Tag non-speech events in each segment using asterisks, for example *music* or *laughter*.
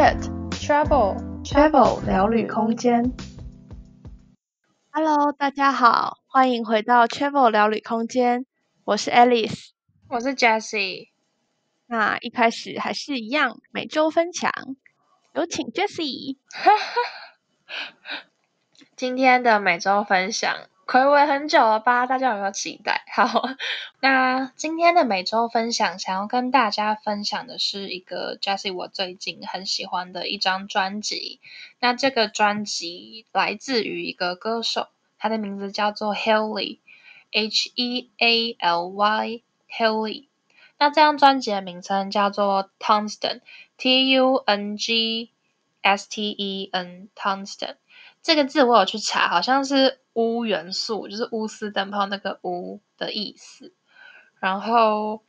Chat Travel Travel 聊旅空间。Hello，大家好，欢迎回到 Travel 聊旅空间。我是 Alice，我是 Jessie。那一开始还是一样，每周分享，有请 Jessie。今天的每周分享。暌违很久了吧？大家有没有期待？*laughs* 好，那今天的每周分享，想要跟大家分享的是一个 Jessie 我最近很喜欢的一张专辑。那这个专辑来自于一个歌手，他的名字叫做 Haley，H E A L Y，Haley。那这张专辑的名称叫做 Tungsten，T U N G S T E N，Tungsten。这个字我有去查，好像是鎢元素，就是鎢丝灯泡那个鎢的意思。然后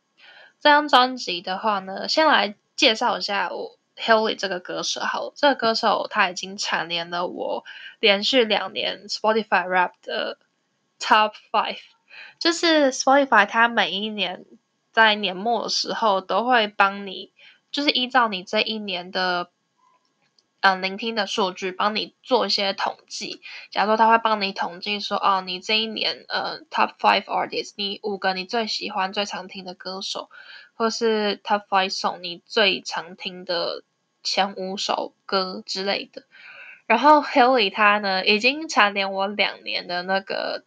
这张专辑的话呢，先来介绍一下我 Haley 这个歌手。好，这个歌手他已经蝉联了我连续两年 Spotify Rap 的 Top Five，就是 Spotify 它每一年在年末的时候都会帮你，就是依照你这一年的。嗯，聆听的数据帮你做一些统计。假如说他会帮你统计说，哦，你这一年呃 Top Five Artists，你五个你最喜欢、最常听的歌手，或是 Top Five Song，你最常听的前五首歌之类的。然后 Hilly 他呢，已经蝉联我两年的那个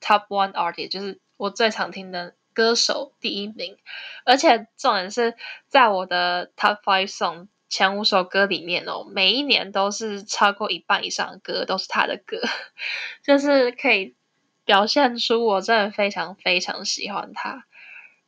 Top One Artist，就是我最常听的歌手第一名。而且重点是在我的 Top Five Song。前五首歌里面哦，每一年都是超过一半以上的歌都是他的歌，就是可以表现出我真的非常非常喜欢他。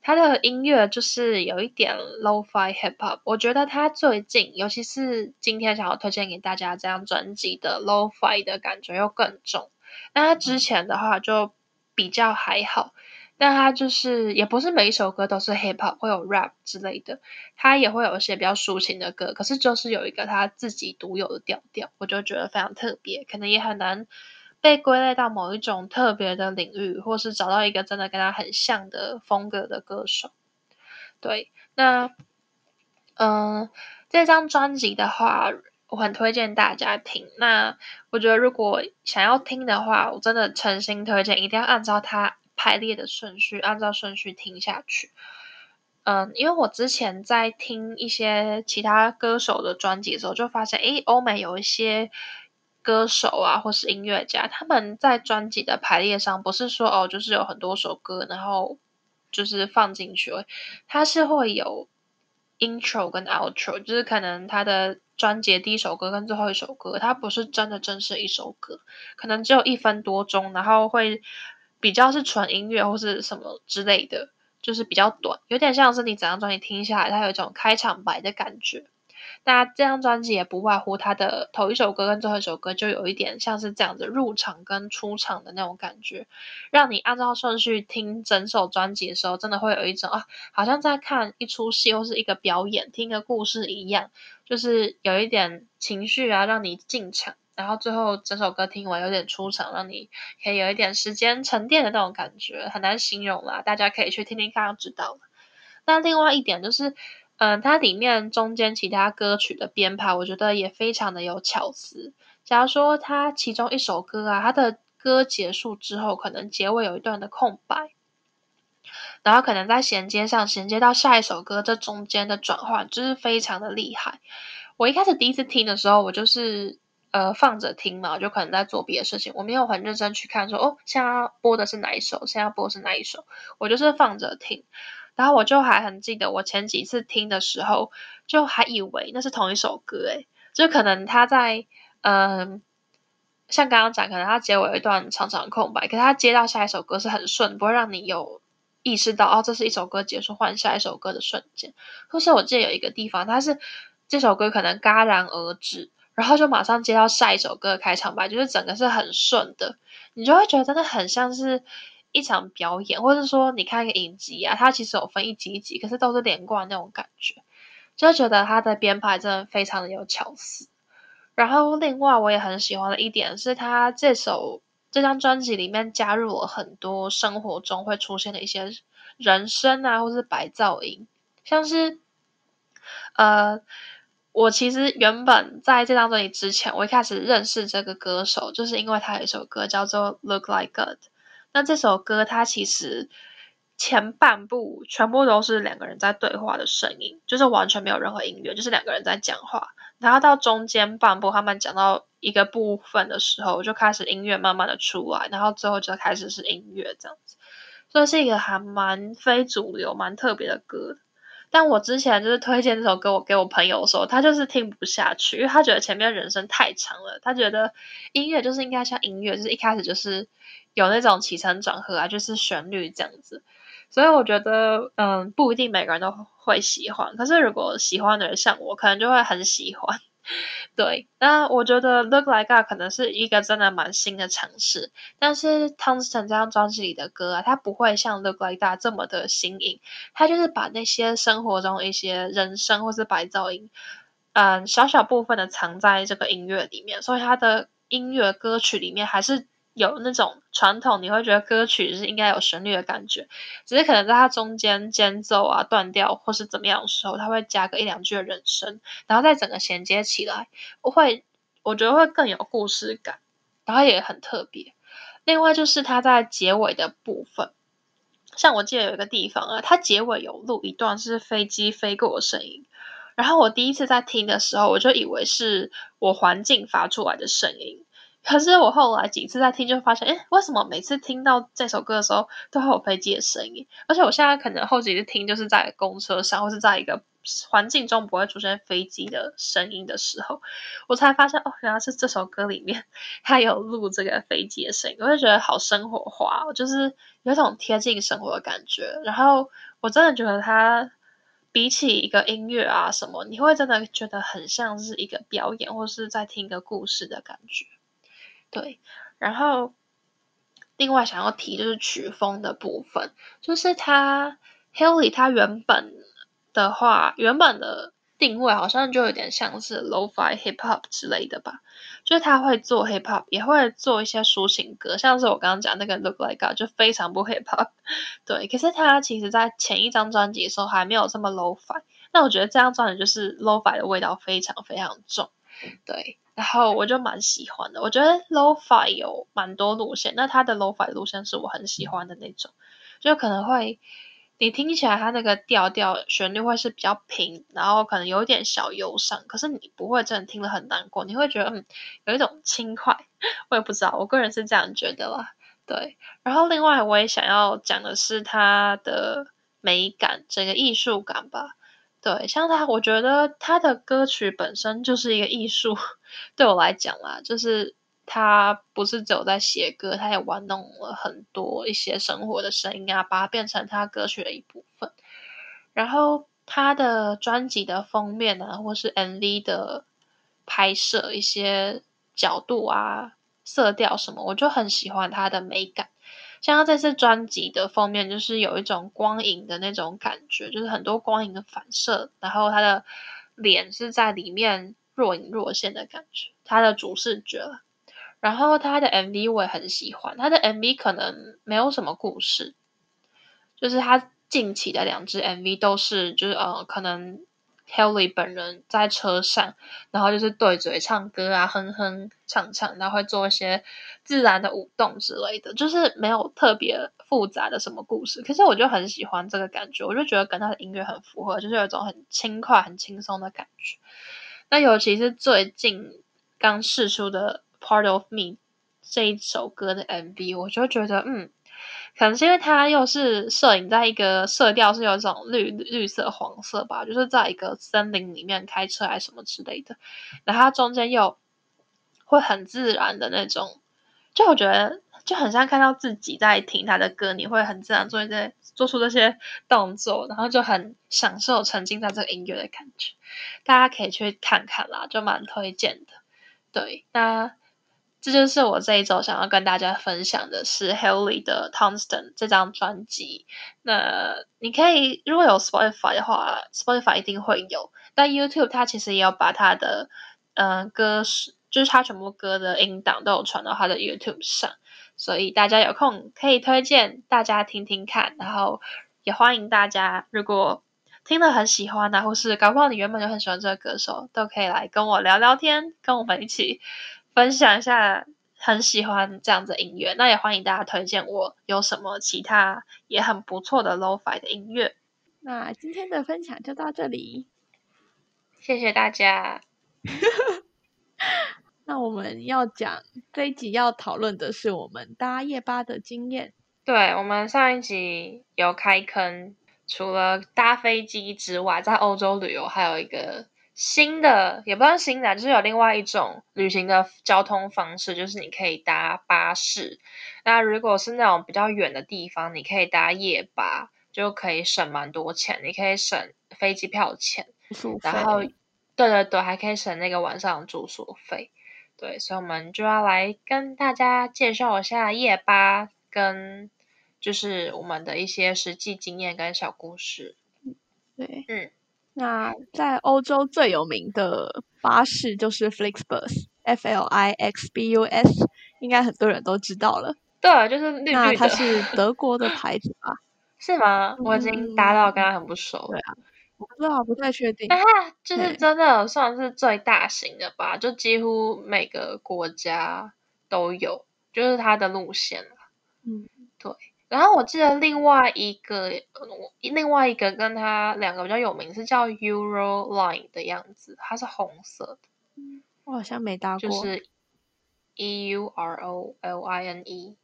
他的音乐就是有一点 lo-fi hip hop，我觉得他最近，尤其是今天想要推荐给大家这张专辑的 lo-fi 的感觉又更重。那他之前的话就比较还好。但他就是也不是每一首歌都是 hip hop，会有 rap 之类的，他也会有一些比较抒情的歌，可是就是有一个他自己独有的调调，我就觉得非常特别，可能也很难被归类到某一种特别的领域，或是找到一个真的跟他很像的风格的歌手。对，那嗯，这张专辑的话，我很推荐大家听。那我觉得如果想要听的话，我真的诚心推荐，一定要按照他。排列的顺序，按照顺序听下去。嗯，因为我之前在听一些其他歌手的专辑的时候，就发现，诶，欧美有一些歌手啊，或是音乐家，他们在专辑的排列上，不是说哦，就是有很多首歌，然后就是放进去，它是会有 intro 跟 outro，就是可能他的专辑第一首歌跟最后一首歌，它不是真的正式一首歌，可能只有一分多钟，然后会。比较是纯音乐或是什么之类的，就是比较短，有点像是你整张专辑听下来，它有一种开场白的感觉。那这张专辑也不外乎它的头一首歌跟最后一首歌，就有一点像是这样子入场跟出场的那种感觉，让你按照顺序听整首专辑的时候，真的会有一种啊，好像在看一出戏或是一个表演，听个故事一样，就是有一点情绪啊，让你进场。然后最后整首歌听完有点出场，让你可以有一点时间沉淀的那种感觉，很难形容啦，大家可以去听听看就知道了。那另外一点就是，嗯、它里面中间其他歌曲的编排，我觉得也非常的有巧思。假如说它其中一首歌啊，它的歌结束之后，可能结尾有一段的空白，然后可能在衔接上衔接到下一首歌，这中间的转换就是非常的厉害。我一开始第一次听的时候，我就是。呃，放着听嘛，就可能在做别的事情，我没有很认真去看说，哦，现在播的是哪一首，现在播的是哪一首，我就是放着听。然后我就还很记得，我前几次听的时候，就还以为那是同一首歌，诶，就可能他在，嗯、像刚刚讲，可能他结尾有一段长长空白，可是他接到下一首歌是很顺，不会让你有意识到哦，这是一首歌结束换下一首歌的瞬间。或是我记得有一个地方，它是这首歌可能戛然而止。然后就马上接到下一首歌的开场白，就是整个是很顺的，你就会觉得真的很像是一场表演，或者说你看一个影集啊，它其实有分一集一集，可是都是连贯那种感觉，就觉得它的编排真的非常的有巧思。然后另外我也很喜欢的一点是，它这首这张专辑里面加入了很多生活中会出现的一些人声啊，或是白噪音，像是呃。我其实原本在这张专辑之前，我一开始认识这个歌手，就是因为他有一首歌叫做《Look Like Good》。那这首歌它其实前半部全部都是两个人在对话的声音，就是完全没有任何音乐，就是两个人在讲话。然后到中间半部他们讲到一个部分的时候，就开始音乐慢慢的出来，然后最后就开始是音乐这样子。所以是一个还蛮非主流、蛮特别的歌。但我之前就是推荐这首歌我给我朋友的时候，他就是听不下去，因为他觉得前面人生太长了。他觉得音乐就是应该像音乐，就是一开始就是有那种起承转合啊，就是旋律这样子。所以我觉得，嗯，不一定每个人都会喜欢。可是如果喜欢的人像我，可能就会很喜欢。*laughs* 对，那我觉得《Look Like》可能是一个真的蛮新的尝试，但是汤斯城这张专辑里的歌啊，它不会像《Look Like》这么的新颖，它就是把那些生活中一些人声或是白噪音，嗯，小小部分的藏在这个音乐里面，所以它的音乐歌曲里面还是。有那种传统，你会觉得歌曲是应该有旋律的感觉，只是可能在它中间间奏啊断掉或是怎么样的时候，它会加个一两句的人声，然后再整个衔接起来，我会我觉得会更有故事感，然后也很特别。另外就是它在结尾的部分，像我记得有一个地方啊，它结尾有录一段是飞机飞过的声音，然后我第一次在听的时候，我就以为是我环境发出来的声音。可是我后来几次在听，就发现，哎，为什么每次听到这首歌的时候，都会有飞机的声音？而且我现在可能后几次听，就是在公车上，或是在一个环境中不会出现飞机的声音的时候，我才发现，哦，原来是这首歌里面它有录这个飞机的声音，我就觉得好生活化，就是有种贴近生活的感觉。然后我真的觉得它比起一个音乐啊什么，你会真的觉得很像是一个表演，或是在听一个故事的感觉。对，然后另外想要提就是曲风的部分，就是他 Haley 他原本的话，原本的定位好像就有点像是 Lo-Fi Hip Hop 之类的吧，就是他会做 Hip Hop，也会做一些抒情歌，像是我刚刚讲那个 Look Like God 就非常不 Hip Hop，*laughs* 对，可是他其实在前一张专辑的时候还没有这么 Lo-Fi，那我觉得这张专辑就是 Lo-Fi 的味道非常非常重，对。然后我就蛮喜欢的，我觉得 Lo-Fi 有蛮多路线，那它的 Lo-Fi 路线是我很喜欢的那种，就可能会你听起来它那个调调旋律会是比较平，然后可能有一点小忧伤，可是你不会真的听得很难过，你会觉得嗯有一种轻快，我也不知道，我个人是这样觉得啦，对。然后另外我也想要讲的是它的美感，整个艺术感吧。对，像他，我觉得他的歌曲本身就是一个艺术。*laughs* 对我来讲啦，就是他不是只有在写歌，他也玩弄了很多一些生活的声音啊，把它变成他歌曲的一部分。然后他的专辑的封面啊，或是 MV 的拍摄一些角度啊、色调什么，我就很喜欢他的美感。像他这次专辑的封面，就是有一种光影的那种感觉，就是很多光影的反射，然后他的脸是在里面若隐若现的感觉，他的主视觉。然后他的 MV 我也很喜欢，他的 MV 可能没有什么故事，就是他近期的两支 MV 都是，就是呃，可能。Haley 本人在车上，然后就是对嘴唱歌啊，哼哼唱唱，然后会做一些自然的舞动之类的，就是没有特别复杂的什么故事。可是我就很喜欢这个感觉，我就觉得跟他的音乐很符合，就是有一种很轻快、很轻松的感觉。那尤其是最近刚试出的《Part of Me》这一首歌的 MV，我就觉得嗯。可能是因为它又是摄影在一个色调是有一种绿绿色黄色吧，就是在一个森林里面开车还是什么之类的，然后它中间又会很自然的那种，就我觉得就很像看到自己在听他的歌，你会很自然做一些做出这些动作，然后就很享受沉浸在这个音乐的感觉，大家可以去看看啦，就蛮推荐的。对，那。这就是我这一周想要跟大家分享的是 Haley 的 Tunsten 这张专辑。那你可以如果有 Spotify 的话，Spotify 一定会有。但 YouTube 它其实也有把它的嗯、呃、歌是，就是它全部歌的音档都有传到它的 YouTube 上，所以大家有空可以推荐大家听听看。然后也欢迎大家如果听了很喜欢啊，或是搞不好你原本就很喜欢这个歌手，都可以来跟我聊聊天，跟我们一起分享一下很喜欢这样子的音乐。那也欢迎大家推荐我有什么其他也很不错的 Lo-Fi 的音乐。那今天的分享就到这里，谢谢大家。*laughs* 那我们要讲这一集要讨论的是我们搭夜巴的经验。对，我们上一集有开坑，除了搭飞机之外，在欧洲旅游还有一个新的，也不算新的，就是有另外一种旅行的交通方式，就是你可以搭巴士。那如果是那种比较远的地方，你可以搭夜巴，就可以省蛮多钱，你可以省飞机票钱，然后对对对，还可以省那个晚上的住宿费。对，所以我们就要来跟大家介绍一下夜巴，跟就是我们的一些实际经验跟小故事。对，嗯，那在欧洲最有名的巴士就是 Flixbus，F L I X B U S，应该很多人都知道了。对，就是绿绿的。那它是德国的牌子吧？*laughs* 是吗？我已经搭到，跟他很不熟。嗯、对啊。我不知道，不太确定。但它就是真的算是最大型的吧，就几乎每个国家都有，就是它的路线。嗯，对。然后我记得另外一个，另外一个跟它两个比较有名是叫 Euroline 的样子，它是红色的。我好像没搭过。就是 E U R O L I N E。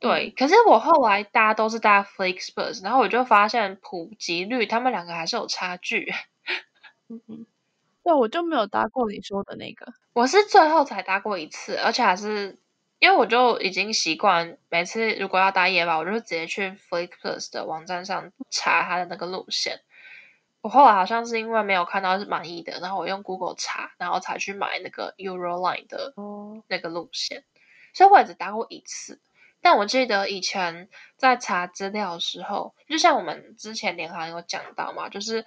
对，可是我后来搭都是搭 Flixbus，然后我就发现普及率他们两个还是有差距。*laughs* 嗯嗯，对，我就没有搭过你说的那个，我是最后才搭过一次，而且还是因为我就已经习惯每次如果要搭夜班，我就直接去 Flixbus 的网站上查它的那个路线。我后来好像是因为没有看到是满意的，然后我用 Google 查，然后才去买那个 Euroline 的那个路线，哦、所以我也只搭过一次。但我记得以前在查资料的时候，就像我们之前联航有讲到嘛，就是，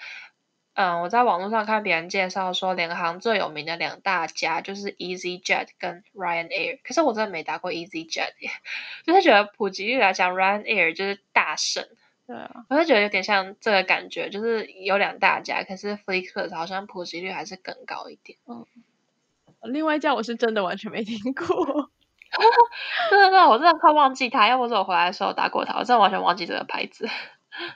嗯，我在网络上看别人介绍说，联航最有名的两大家就是 EasyJet 跟 Ryanair，可是我真的没搭过 EasyJet，就是觉得普及率来讲，Ryanair 就是大胜。对啊，我就觉得有点像这个感觉，就是有两大家，可是 Flixbus 好像普及率还是更高一点。嗯，另外一家我是真的完全没听过。*laughs* 对对对，我真的快忘记他，要不是我回来的时候搭过他，我真的完全忘记这个牌子。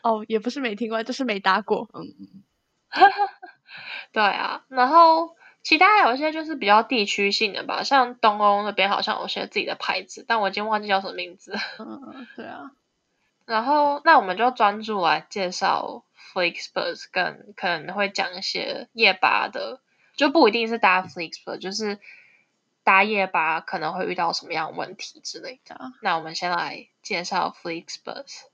哦，也不是没听过，就是没搭过。嗯嗯，*laughs* 对啊，然后其他有一些就是比较地区性的吧，像东欧那边好像有些自己的牌子，但我已经忘记叫什么名字。嗯，对啊。然后那我们就专注来介绍 Flixbus，跟可能会讲一些夜巴的，就不一定是搭 Flixbus，就是。搭夜巴可能会遇到什么样的问题之类的？那我们先来介绍 Flixbus。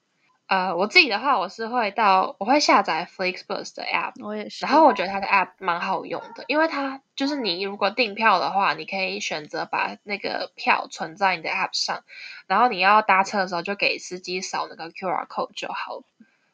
呃，我自己的话，我是会到，我会下载 Flixbus 的 App。我也是。然后我觉得它的 App 蛮好用的，因为它就是你如果订票的话，你可以选择把那个票存在你的 App 上，然后你要搭车的时候就给司机扫那个 QR code 就好了。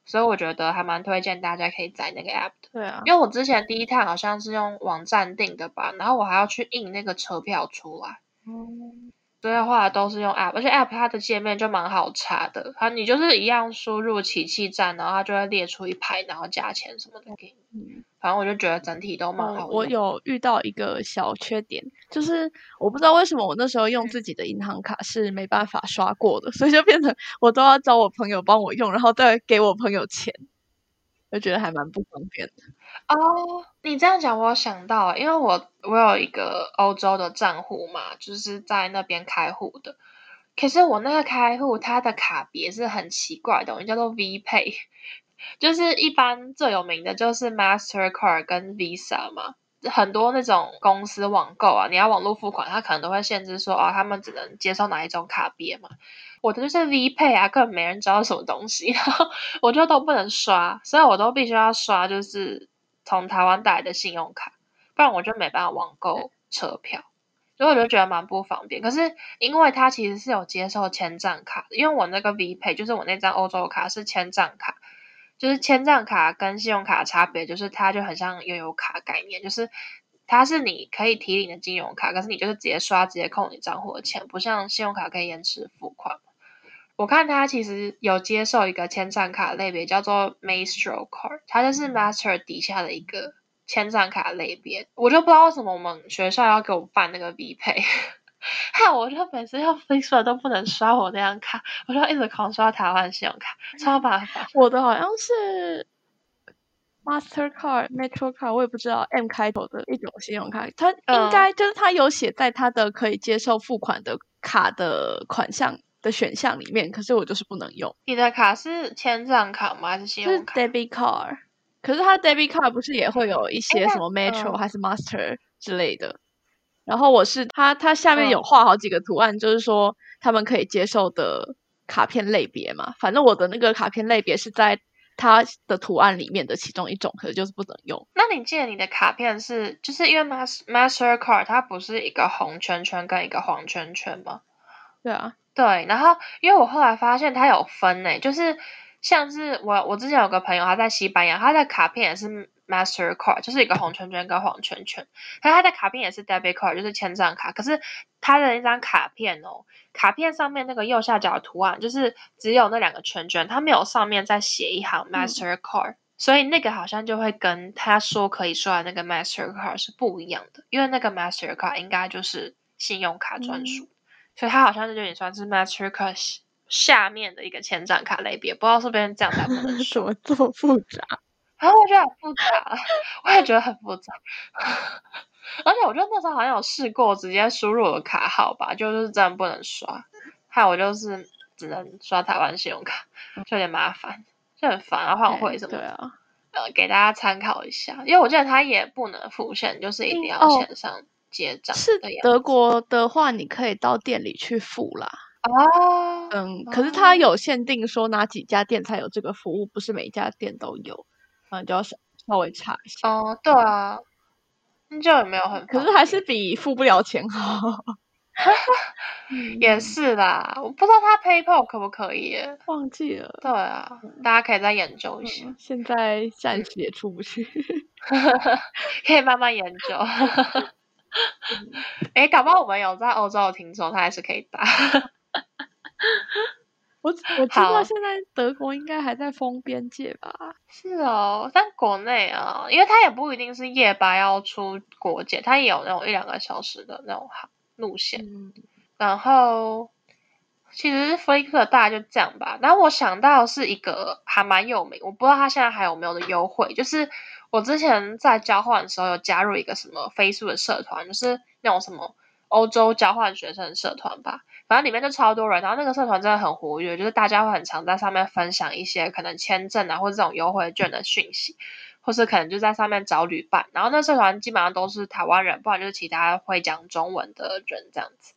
所以我觉得还蛮推荐大家可以载那个 app 的。对啊，因为我之前第一趟好像是用网站订的吧，然后我还要去印那个车票出来。嗯。所以后来都是用 app，而且 app 它的界面就蛮好查的。它你就是一样输入起訖站，然后它就会列出一排，然后价钱什么的给你。嗯。反正我就觉得整体都蛮好，嗯。我有遇到一个小缺点，就是我不知道为什么我那时候用自己的银行卡是没办法刷过的，所以就变成我都要找我朋友帮我用，然后再给我朋友钱，就觉得还蛮不方便的。哦，你这样讲，我有想到，因为我我有一个欧洲的账户嘛，就是在那边开户的。可是我那个开户，它的卡别是很奇怪的，叫做 V Pay。*laughs* 就是一般最有名的就是 Mastercard 跟 Visa 嘛，很多那种公司网购啊，你要网络付款，它可能都会限制说啊，他们只能接受哪一种卡别嘛。我的就是 V 派啊，根本没人知道什么东西，*laughs* 然后我就都不能刷，所以我都必须要刷就是从台湾带来的信用卡，不然我就没办法网购车票，所以我就觉得蛮不方便。可是因为它其实是有接受签账卡的，因为我那个 V 派就是我那张欧洲卡是签账卡。就是签账卡跟信用卡的差别，就是它就很像悠游卡概念，就是它是你可以提领的金融卡，可是你就是直接刷直接扣你账户的钱，不像信用卡可以延迟付款。我看他其实有接受一个签证卡类别，叫做 Maestro Card，它就是 Master 底下的一个签证卡类别。我就不知道为什么我们学校要给我办那个 V Pay，害 *laughs* 我就每次要 Flixbus 都不能刷我那张卡，我就一直狂刷台湾信用卡，超麻烦。*laughs* 我的好像是。Mastercard、Metro Card，我也不知道 M 开头的一种信用卡，它应该就是它有写在它的可以接受付款的卡的款项的选项里面，可是我就是不能用。你的卡是签帐卡吗？还是信用卡？是 Debit Card，可是它 Debit Card 不是也会有一些什么 Metro 还是 Master 之类的？然后我是它，它下面有画好几个图案，就是说他们可以接受的卡片类别嘛。反正我的那个卡片类别是在。它的图案里面的其中一种，可是就是不能用。那你记得你的卡片是，就是因为 Master Mastercard 它不是一个红圈圈跟一个黄圈圈吗？对啊，对。然后因为我后来发现它有分呢，就是像是我我之前有个朋友他在西班牙，他的卡片也是 Mastercard，就是一个红圈圈跟黄圈圈。他他的卡片也是 Debit Card，就是签账卡，可是他的那张卡片哦。卡片上面那个右下角的图案，就是只有那两个圈圈，它没有上面再写一行 Mastercard，嗯，所以那个好像就会跟他说可以刷的那个 Mastercard 是不一样的，因为那个 Mastercard 应该就是信用卡专属，嗯，所以它好像是有点算是 Mastercard 下面的一个签账卡类别，不知道是不是这样才不能说，这么复杂？然后我觉得很复杂，我也觉得很复杂。*laughs* 而且我觉得那时候好像有试过直接输入我的卡号吧，就是真的不能刷，还有我就是只能刷台湾信用卡，就有点麻烦，就很烦啊换汇什么的。对啊，呃，给大家参考一下，因为我记得它也不能付现，就是一定要线上结账。是德国的话，你可以到店里去付啦。哦，嗯，可是它有限定说哪几家店才有这个服务，不是每一家店都有，嗯，就要稍稍微查一下。哦，对啊。就也没有很，可是还是比付不了钱好。*laughs* 也是啦，我不知道他 PayPal 可不可以，忘记了。对啊，大家可以再研究一下。嗯、现在暂时也出不去 *laughs* *laughs* 可以慢慢研究。哎、欸，搞不好我们有在欧洲的听众，他还是可以打。*laughs* 我我知道现在德国应该还在封边界吧？是哦，但国内啊，因为它也不一定是夜班要出国界，它也有那种一两个小时的那种航路线。嗯、然后其实 Flixbus 大概就这样吧。然后我想到是一个还蛮有名，我不知道它现在还有没有的优惠，就是我之前在交换的时候有加入一个什么 Facebook 的社团，就是那种什么欧洲交换学生社团吧。反正里面就超多人，然后那个社团真的很活跃，就是大家会很常在上面分享一些可能签证啊，或者这种优惠券的讯息，或是可能就在上面找旅伴。然后那社团基本上都是台湾人，不然就是其他会讲中文的人这样子。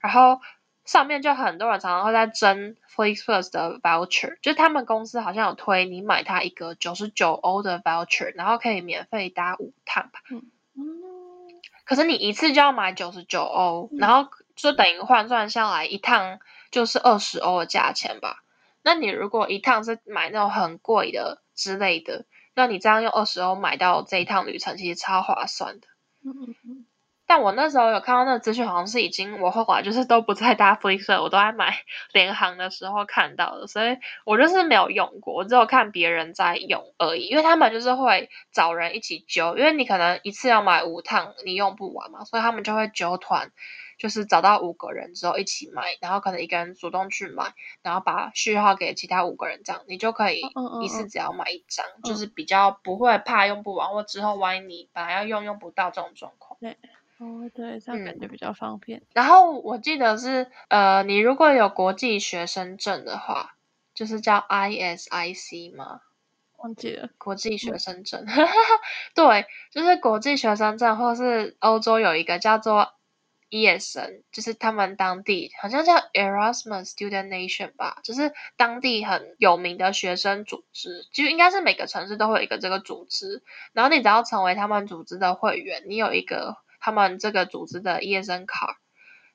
然后上面就很多人常常会在争 Flixbus 的 voucher，就是他们公司好像有推你买它一个九十九欧的 voucher，然后可以免费搭五趟吧。嗯。可是你一次就要买九十九欧，然后。就等于换算下来一趟就是二十欧的价钱吧。那你如果一趟是买那种很贵的之类的，那你这样用二十欧买到这一趟旅程，其实超划算的。嗯嗯。但我那时候有看到那个资讯，好像是已经我后来就是都不再搭 Flixbus，我都在买 *laughs* 联航的时候看到的，所以我就是没有用过，我只有看别人在用而已。因为他们就是会找人一起揪，因为你可能一次要买五趟，你用不完嘛，所以他们就会揪团。就是找到五个人之后一起买，然后可能一个人主动去买，然后把序号给其他五个人，这样你就可以一次只要买一张，嗯嗯嗯，就是比较不会怕用不完，或之后万一你本来要用用不到这种状况。对，哦对，这样感觉比较方便。然后我记得是呃，你如果有国际学生证的话，就是叫 ISIC 吗？忘记了，国际学生证。嗯、*laughs* 对，就是国际学生证，或是欧洲有一个叫做。ESN 就是他们当地好像叫 Erasmus Student Nation 吧，就是当地很有名的学生组织，就应该是每个城市都会有一个这个组织。然后你只要成为他们组织的会员，你有一个他们这个组织的 ESN 卡，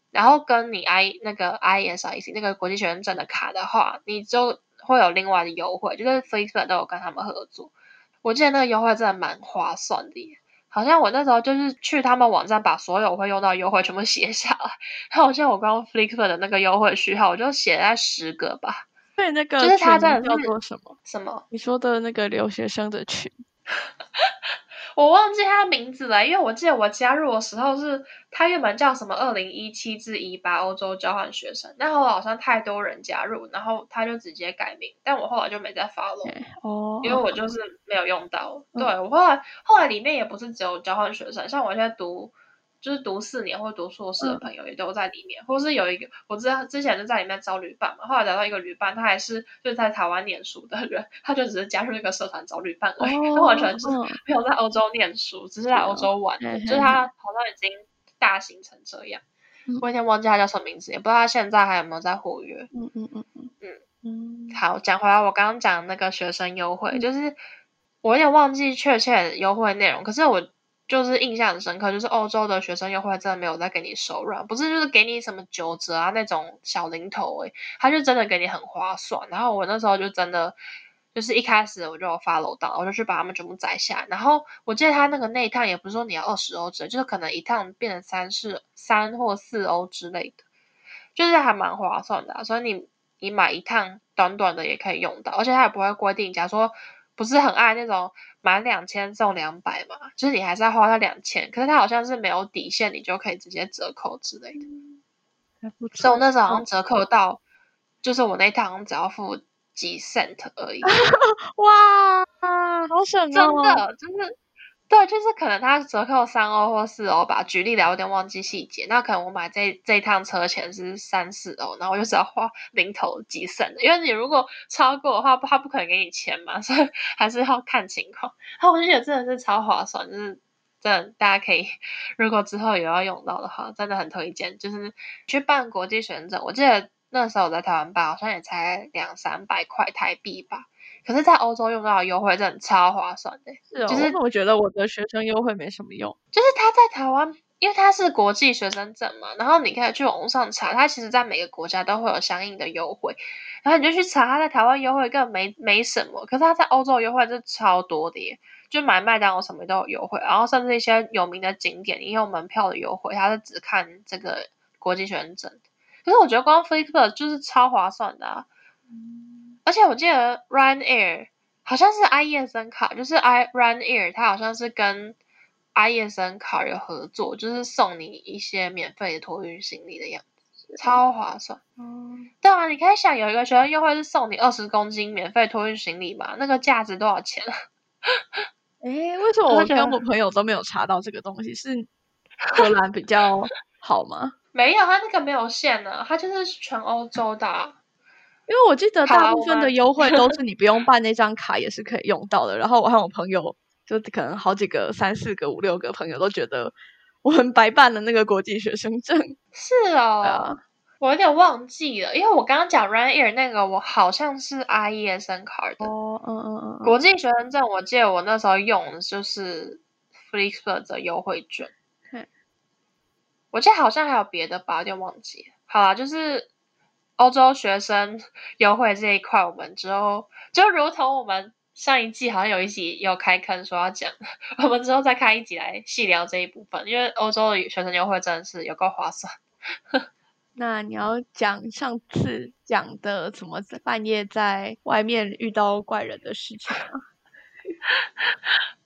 然后跟你 I 那个 ISIC 那个国际学生证的卡的话，你就会有另外的优惠，就是 Flixbus 都有跟他们合作。我记得那个优惠真的蛮划算的耶。好像我那时候就是去他们网站把所有会用到优惠全部写下来，然后我记得我刚刚 Flickr 的那个优惠序号，我就写在十个吧。对，那个就是他在叫做什么什么？你说的那个留学生的群。*laughs* 我忘记他名字了，因为我记得我加入的时候是他原本叫什么二零一七至一八欧洲交换学生，但后来好像太多人加入，然后他就直接改名，但我后来就没再 follow 哦，因为我就是没有用到。对，我后来后来里面也不是只有交换学生，像我现在读。就是读四年或读硕士的朋友也都在里面，嗯、或是有一个我知道之前就在里面招旅伴嘛，后来找到一个旅伴，他还是就是在台湾念书的人，他就只是加入那个社团找旅伴而已，他、哦、完全是没有在欧洲念书，嗯、只是在欧洲玩，嗯、就是他好像已经大型成这样。嗯、我有点忘记他叫什么名字，也不知道他现在还有没有在活跃。嗯嗯嗯嗯嗯嗯。好，讲回来，我刚刚讲那个学生优惠，嗯、就是我有点忘记确切优惠内容，可是我。就是印象很深刻，就是欧洲的学生优惠真的没有在给你手软，不是就是给你什么九折啊那种小零头诶，他就真的给你很划算。然后我那时候就真的就是一开始我就 follow 到，我就去把他们全部摘下。然后我记得他那个那一趟也不是说你要二十欧折，就是可能一趟变成三四三或四欧之类的，就是还蛮划算的。所以你你买一趟短短的也可以用到，而且他也不会规定，假如说不是很爱那种。满两千送两百嘛，就是你还是要花到两千，可是它好像是没有底线，你就可以直接折扣之类的。所以我那时候好像折扣到，哦、就是我那一趟只要付几 cent 而已。*laughs* 哇，好省哦！真的，就是。对，就是可能他折扣三欧或四欧吧，举例了，有点忘记细节。那可能我买这这一趟车钱是三四欧，然后我就只要花 *laughs* 零头几省的。因为你如果超过的话，他不可能给你钱嘛，所以 *laughs* 还是要看情况。然后我就觉得真的是超划算，就是真的大家可以，如果之后有要用到的话，真的很推荐。就是去办国际学生，我记得那时候我在台湾办，好像也才两三百块台币吧。可是，在欧洲用到的优惠真的超划算的。是哦，就是我觉得我的学生优惠没什么用。就是他在台湾，因为他是国际学生证嘛，然后你可以去网上查，他其实在每个国家都会有相应的优惠，然后你就去查他在台湾优惠根本没没什么，可是他在欧洲优惠是超多的耶，就买麦当劳什么都有优惠，然后甚至一些有名的景点也有门票的优惠，他是只看这个国际学生证。可是我觉得光 Flixbus 就是超划算的啊。嗯而且我记得 Ryanair 好像是 IESN 卡，就是 I Ryanair 它好像是跟 IESN 卡有合作，就是送你一些免费的托运行李的样子，超划算。嗯，对啊，你可以想有一个学生优惠是送你二十公斤免费托运行李嘛？那个价值多少钱啊？*laughs* 诶，为什么我跟我朋友都没有查到这个东西？是荷兰比较好吗？*laughs* 没有，它那个没有限的，它就是全欧洲的啊。因为我记得大部分的优惠都 *laughs* 是你不用办那张卡也是可以用到的。然后我和我朋友就可能好几个、三四个、五六个朋友都觉得我们白办了那个国际学生证。*laughs* 是哦，啊、我有点忘记了，因为我刚刚讲 Ryanair 那个，我好像是 IESN 卡的。哦，嗯嗯嗯。国际学生证，我记得我那时候用的就是 Flixbus 的优惠券。嗯、我记得好像还有别的吧，有点忘记。好啦，就是。欧洲学生优惠这一块，我们之后就如同我们上一季好像有一集有开坑说要讲，*laughs* 我们之后再开一集来细聊这一部分，因为欧洲的学生优惠真的是有够划算。*laughs* 那你要讲上次讲的怎么半夜在外面遇到怪人的事情吗？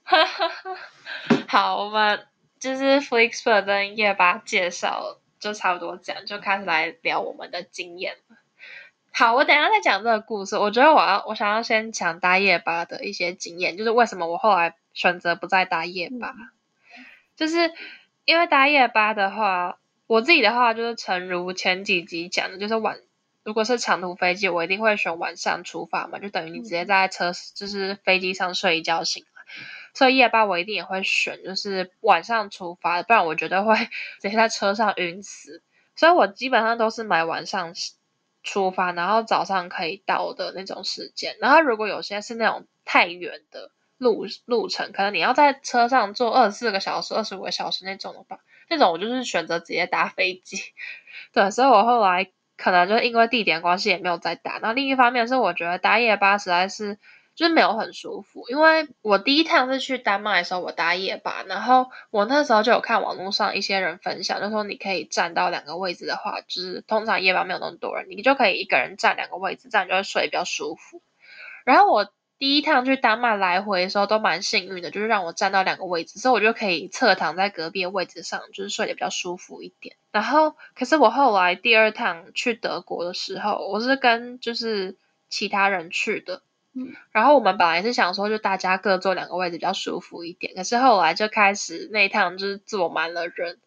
*laughs* 好，我们就是 Flixper 跟夜巴介绍。就差不多讲，就开始来聊我们的经验了。好，我等一下再讲这个故事。我觉得我要，我想要先讲搭夜巴的一些经验，就是为什么我后来选择不再搭夜巴，嗯、就是因为搭夜巴的话，我自己的话就是诚如前几集讲的，就是晚，如果是长途飞机，我一定会选晚上出发嘛，就等于你直接在车，就是飞机上睡一觉醒。所以夜巴我一定也会选，就是晚上出发的，不然我觉得会 *laughs* 直接在车上晕死。所以我基本上都是买晚上出发，然后早上可以到的那种时间。然后如果有些是那种太远的路路程，可能你要在车上坐二十四个小时、二十五个小时那种的吧，那种我就是选择直接搭飞机。*laughs* 对，所以我后来可能就因为地点关系也没有再搭。那另一方面是我觉得搭夜巴实在是。就是没有很舒服。因为我第一趟是去丹麦的时候，我搭夜班，然后我那时候就有看网络上一些人分享，就说你可以站到两个位置的话，就是通常夜班没有那么多人，你就可以一个人站两个位置，这样就会睡比较舒服。然后我。第一趟去丹麦来回的时候都蛮幸运的，就是让我站到两个位置，所以我就可以侧躺在隔壁的位置上，就是睡得比较舒服一点。然后，可是我后来第二趟去德国的时候，我是跟就是其他人去的，嗯，然后我们本来是想说就大家各坐两个位置比较舒服一点，可是后来就开始那一趟就是坐满了人，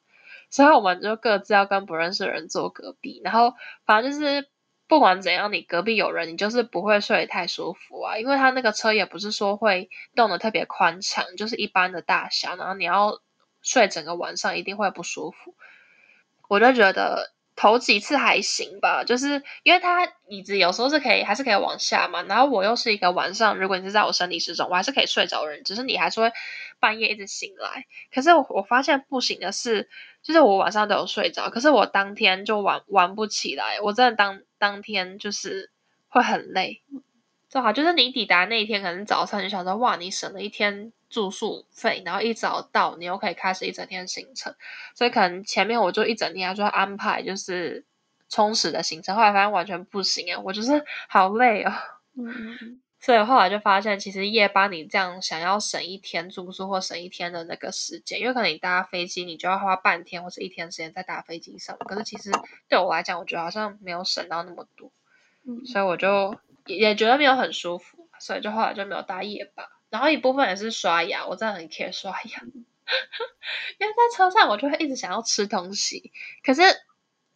所以我们就各自要跟不认识的人坐隔壁，然后反正就是。不管怎样，你隔壁有人，你就是不会睡得太舒服啊，因为他那个车也不是说会动得特别宽敞，就是一般的大小，然后你要睡整个晚上一定会不舒服。我就觉得头几次还行吧，就是因为他椅子有时候是可以还是可以往下嘛，然后我又是一个晚上，如果你是在我生理时钟，我还是可以睡着的人，只是你还是会半夜一直醒来。可是我我发现不行的是。就是我晚上都有睡着，可是我当天就玩玩不起来。我真的当当天就是会很累，正好，就是你抵达那一天，可能早上就想说，哇，你省了一天住宿费，然后一早到，你又可以开始一整天行程。所以可能前面我就一整天要说安排就是充实的行程，后来发现完全不行啊，我就是好累哦。嗯。所以后来就发现，其实夜班你这样想要省一天住宿或省一天的那个时间，因为可能你搭飞机，你就要花半天或是一天时间在搭飞机上。可是其实对我来讲，我觉得好像没有省到那么多，嗯，所以我就也也觉得没有很舒服，所以就后来就没有搭夜巴。然后一部分也是刷牙，我真的很 care 刷牙，*laughs* 因为在车上我就会一直想要吃东西。可是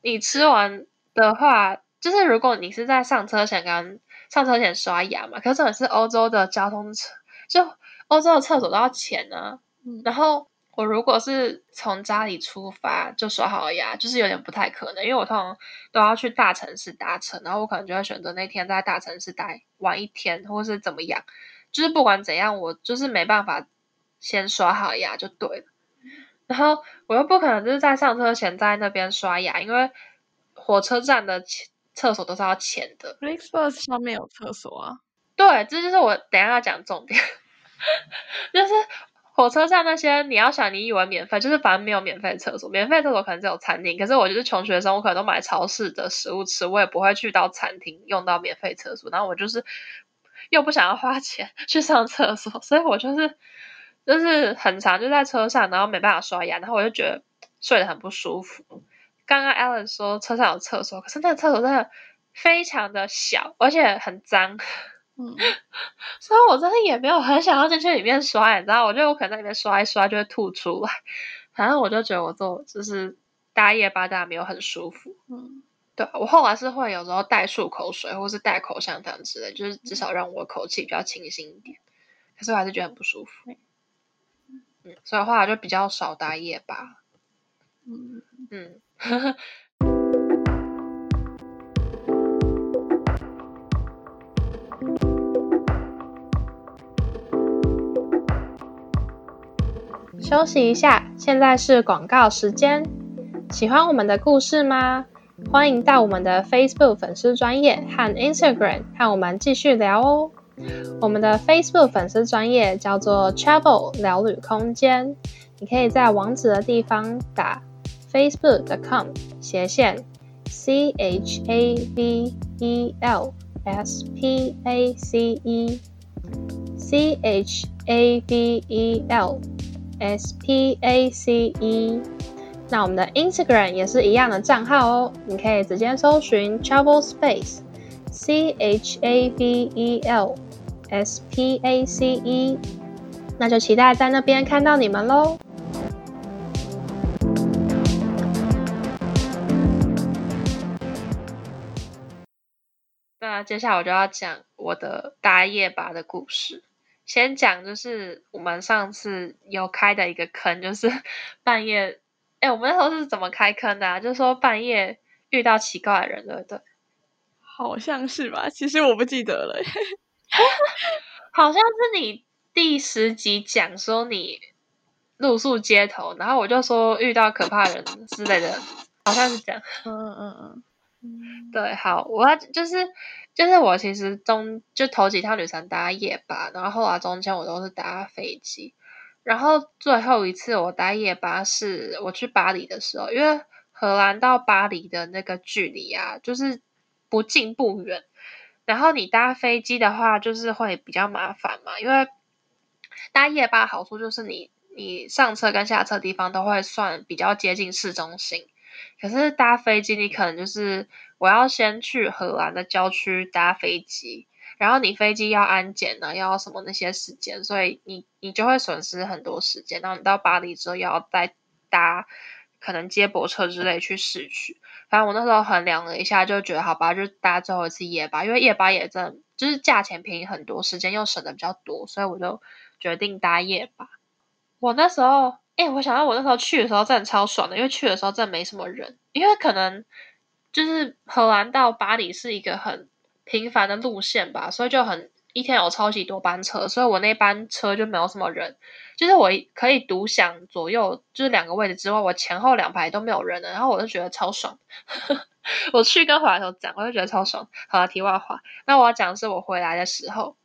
你吃完的话，就是如果你是在上车前刚。上车前刷牙嘛，可是这也是欧洲的交通车，就欧洲的厕所都要钱呢、啊。嗯、然后我如果是从家里出发就刷好牙，就是有点不太可能，因为我通常都要去大城市搭车，然后我可能就会选择那天在大城市待玩一天，或是怎么样。就是不管怎样，我就是没办法先刷好牙就对了。然后我又不可能就是在上车前在那边刷牙，因为火车站的前。厕所都是要钱的，Flixbus 上面有厕所啊。对，这就是我等一下要讲重点，*laughs* 就是火车站那些你要想，你以为免费，就是反正没有免费厕所，免费厕所可能只有餐厅。可是我就是穷学生，我可能都买超市的食物吃，我也不会去到餐厅用到免费厕所。然后我就是又不想要花钱去上厕所，所以我就是就是很长就在车上，然后没办法刷牙，然后我就觉得睡得很不舒服。刚刚 Alan 说车上有厕所，可是那个厕所真的非常的小，而且很脏。嗯，*laughs* 所以我真的也没有很想要进去里面刷，你知道，我觉得我可能在里面刷一刷就会吐出来。*laughs* 反正我就觉得我坐就是大夜巴大没有很舒服。嗯，对，我后来是会有时候带漱口水或是带口香糖之类，就是至少让我口气比较清新一点。可是我还是觉得很不舒服。嗯，所以后来就比较少打夜巴。嗯嗯。休息一下，现在是广告时间。喜欢我们的故事吗？欢迎到我们的 Facebook 粉丝专页和 Instagram 和我们继续聊哦。我们的 Facebook 粉丝专页叫做 Travel 聊旅空间，你可以在网址的地方打。facebook.com 斜线 c h a v e l s p a c e c h a v e l s p a c e。那我们的 Instagram 也是一样的账号哦，你可以直接搜寻 Travel Space c h a v e l s p a c e。那就期待在那边看到你们喽。那接下来我就要讲我的搭夜吧的故事。先讲就是我们上次有开的一个坑，就是半夜，哎，我们那时候是怎么开坑的啊？就是说半夜遇到奇怪的人，对不对？好像是吧，其实我不记得了。*laughs* 好像是你第十集讲说你露宿街头，然后我就说遇到可怕人之类的，好像是这样。嗯嗯嗯。*laughs* 对，好，我要就是就是我其实中就头几趟旅程搭夜巴，然后后来中间我都是搭飞机，然后最后一次我搭夜巴是我去巴黎的时候，因为荷兰到巴黎的那个距离啊，就是不近不远，然后你搭飞机的话就是会比较麻烦嘛，因为搭夜巴好处就是你你上车跟下车地方都会算比较接近市中心。可是搭飞机，你可能就是我要先去荷兰的郊区搭飞机，然后你飞机要安检呢，要什么那些时间，所以你你就会损失很多时间。然后你到巴黎之后，要再搭可能接驳车之类去市区。反正我那时候衡量了一下，就觉得好吧，就搭最后一次夜巴，因为夜巴也真就是价钱便宜很多，时间又省的比较多，所以我就决定搭夜巴。我那时候。哎、我想到我那时候去的时候真的超爽的，因为去的时候真的没什么人，因为可能就是荷兰到巴黎是一个很频繁的路线吧，所以就很一天有超级多班车，所以我那班车就没有什么人，就是我可以独享左右就是两个位置之外，我前后两排都没有人的，然后我就觉得超爽。*laughs* 我去跟回来的时候讲，我就觉得超爽。好了，题外话，那我要讲的是我回来的时候，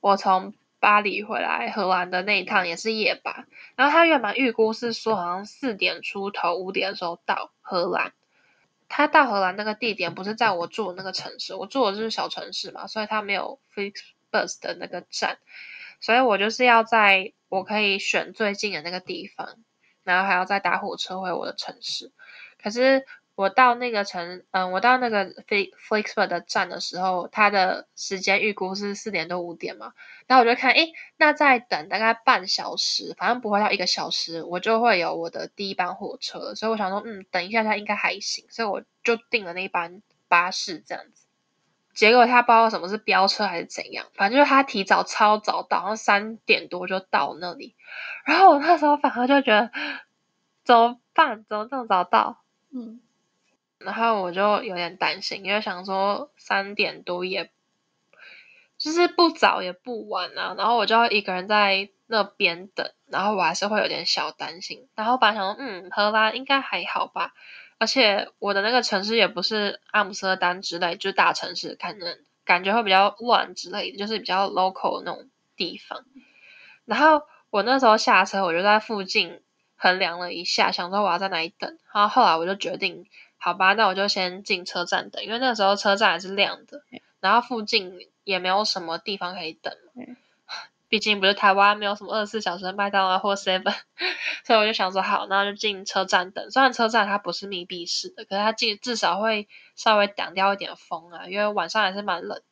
我从。巴黎回来荷兰的那一趟也是夜班，然后他原本预估是说好像四点出头五点的时候到荷兰。他到荷兰那个地点不是在我住的那个城市，我住的就是小城市嘛，所以他没有 fix bus 的那个站，所以我就是要在我可以选最近的那个地方，然后还要再搭火车回我的城市。可是。我到那个城，嗯，我到那个 FlixBus 的站的时候，它的时间预估是四点多五点嘛，然后我就看，诶，那再等大概半小时，反正不会到一个小时，我就会有我的第一班火车，所以我想说，嗯，等一下它应该还行，所以我就订了那一班巴士这样子。结果他不知道什么是飙车还是怎样，反正就是他提早超早到，然后三点多就到那里，然后我那时候反而就觉得 *gasps* 怎么办？怎么这么早到？嗯。然后我就有点担心，因为想说三点多也，就是不早也不晚啊。然后我就要一个人在那边等，然后我还是会有点小担心。然后本来想说，嗯，荷兰应该还好吧。而且我的那个城市也不是阿姆斯特丹之类，就是大城市，可能感觉会比较乱之类的，就是比较 local 那种地方。然后我那时候下车，我就在附近衡量了一下，想说我要在哪里等。然后后来我就决定。好吧，那我就先进车站等，因为那时候车站还是亮的，然后附近也没有什么地方可以等嘛。毕竟不是台湾，没有什么二十四小时的麦当劳或 seven，*laughs* 所以我就想说好，那就进车站等。虽然车站它不是密闭式的，可是它进至少会稍微挡掉一点风啊，因为晚上还是蛮冷。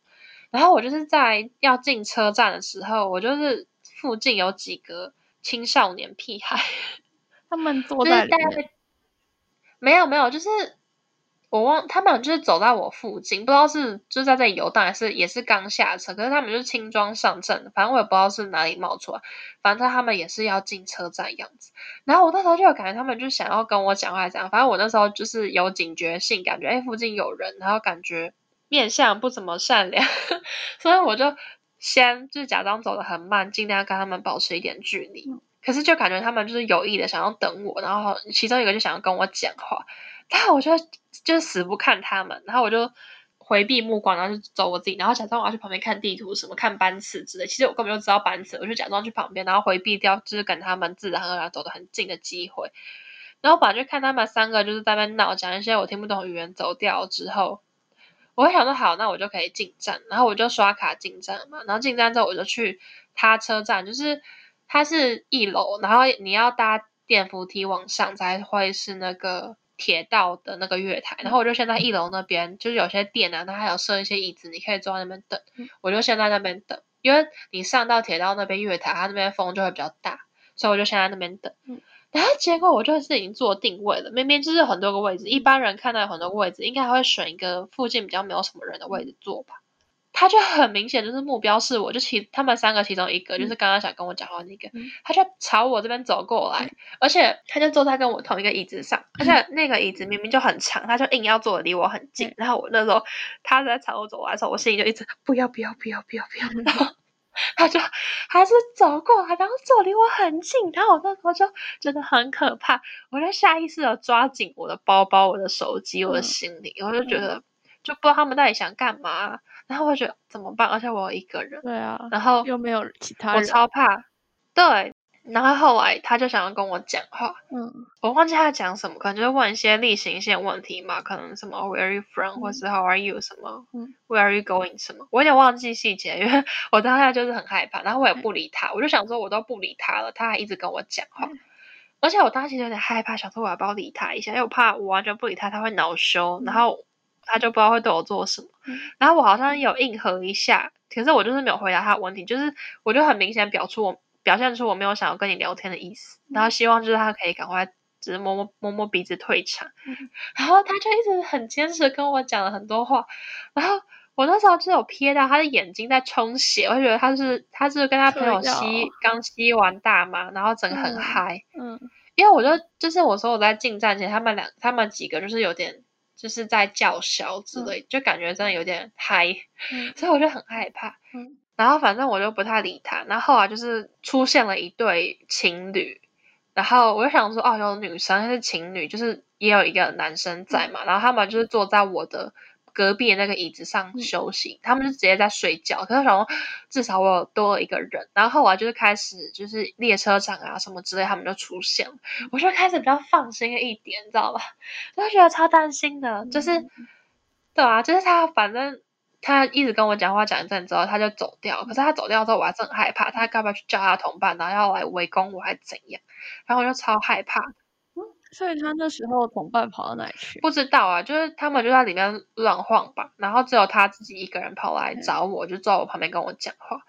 然后我就是在要进车站的时候，我就是附近有几个青少年屁孩，*laughs* 他们坐在里面。没有没有，就是。我忘，他们就是走在我附近，不知道是就在这里游荡，还是也是刚下车。可是他们就是轻装上阵，反正我也不知道是哪里冒出来。反正他们也是要进车站样子。然后我那时候就有感觉他们就想要跟我讲话这样。反正我那时候就是有警觉性，感觉哎附近有人，然后感觉面相不怎么善良，*laughs* 所以我就先就是假装走得很慢，尽量跟他们保持一点距离。可是就感觉他们就是有意的想要等我，然后其中一个就想要跟我讲话。然后我就就死不看他们，然后我就回避目光，然后就走我自己，然后假装我要去旁边看地图，什么看班次之类。其实我根本就知道班次，我就假装去旁边，然后回避掉，就是跟他们自然而然走得很近的机会。然后本来就看他们三个就是在那闹，讲一些我听不懂的语言，走掉之后，我会想说好，那我就可以进站，然后我就刷卡进站嘛。然后进站之后，我就去他车站，就是它是一楼，然后你要搭电扶梯往上才会是那个。铁道的那个月台，然后我就先在一楼那边，就是有些店啊，它还有设一些椅子，你可以坐在那边等。我就先在那边等，因为你上到铁道那边月台，它那边风就会比较大，所以我就先在那边等。然后结果我就是已经做定位了，明明就是很多个位置，一般人看到有很多个位置，应该还会选一个附近比较没有什么人的位置坐吧。他就很明显就是目标是我，就其他们三个其中一个，就是刚刚想跟我讲话那个，嗯、他就朝我这边走过来，嗯、而且他就坐在跟我同一个椅子上，而且那个椅子明明就很长，他就硬要坐离我很近。嗯、然后我那时候他在朝我走来的时候，我心里就一直不要不要不要不要不要，然后他就还是走过来，然后坐离我很近，然后我那时候就觉得很可怕，我就下意识的抓紧我的包包、我的手机、我的行李，嗯、我就觉得。就不知道他们到底想干嘛，然后我就觉得怎么办？而且我有一个人，对啊，然后又没有其他人，我超怕。对，然后后来他就想要跟我讲话，嗯，我忘记他讲什么，可能就是问一些例行性问题嘛，可能什么 Where are you from，、嗯、或是 How are you 什么、嗯、，Where are you going 什么，我有点忘记细节，因为 *laughs* 我当下就是很害怕，然后我也不理他，嗯、我就想说我都不理他了，他还一直跟我讲话，嗯、而且我当时有点害怕，想说我要不要理他一下，因为我怕我完全不理他，他会恼羞，嗯、然后他就不知道会对我做什么，嗯、然后我好像有应和一下，可是我就是没有回答他的问题，就是我就很明显表出我。表现出我没有想要跟你聊天的意思，然后希望就是他可以赶快，只是摸摸摸摸鼻子退场。嗯、*laughs* 然后他就一直很坚持跟我讲了很多话，然后我那时候就有瞥到他的眼睛在充血，我就觉得他是他是跟他朋友吸刚吸完大麻，然后整个很嗨。嗯，嗯因为我就就是我说我在进站前，他们两他们几个就是有点就是在叫嚣之类，嗯、就感觉真的有点嗨，嗯、所以我就很害怕。嗯。然后反正我就不太理他，然后后来就是出现了一对情侣，然后我就想说，哦，有女生还是情侣，就是也有一个男生在嘛，然后他们就是坐在我的隔壁的那个椅子上休息，他们就直接在睡觉。可是我想说，至少我有多了一个人。然后后来就是开始就是列车长啊什么之类，他们就出现了，我就开始比较放心一点，你知道吧？*laughs* 我就觉得超担心的，就是对啊，就是他反正。他一直跟我讲话讲一阵之后，他就走掉。可是他走掉之后，我还是很害怕，他要不要去叫他同伴，然后要来围攻我，还是怎样？然后我就超害怕。嗯，所以他那时候同伴跑到哪里去？不知道啊，就是他们就在里面乱晃吧。然后只有他自己一个人跑来找我，嗯、就坐在我旁边跟我讲话。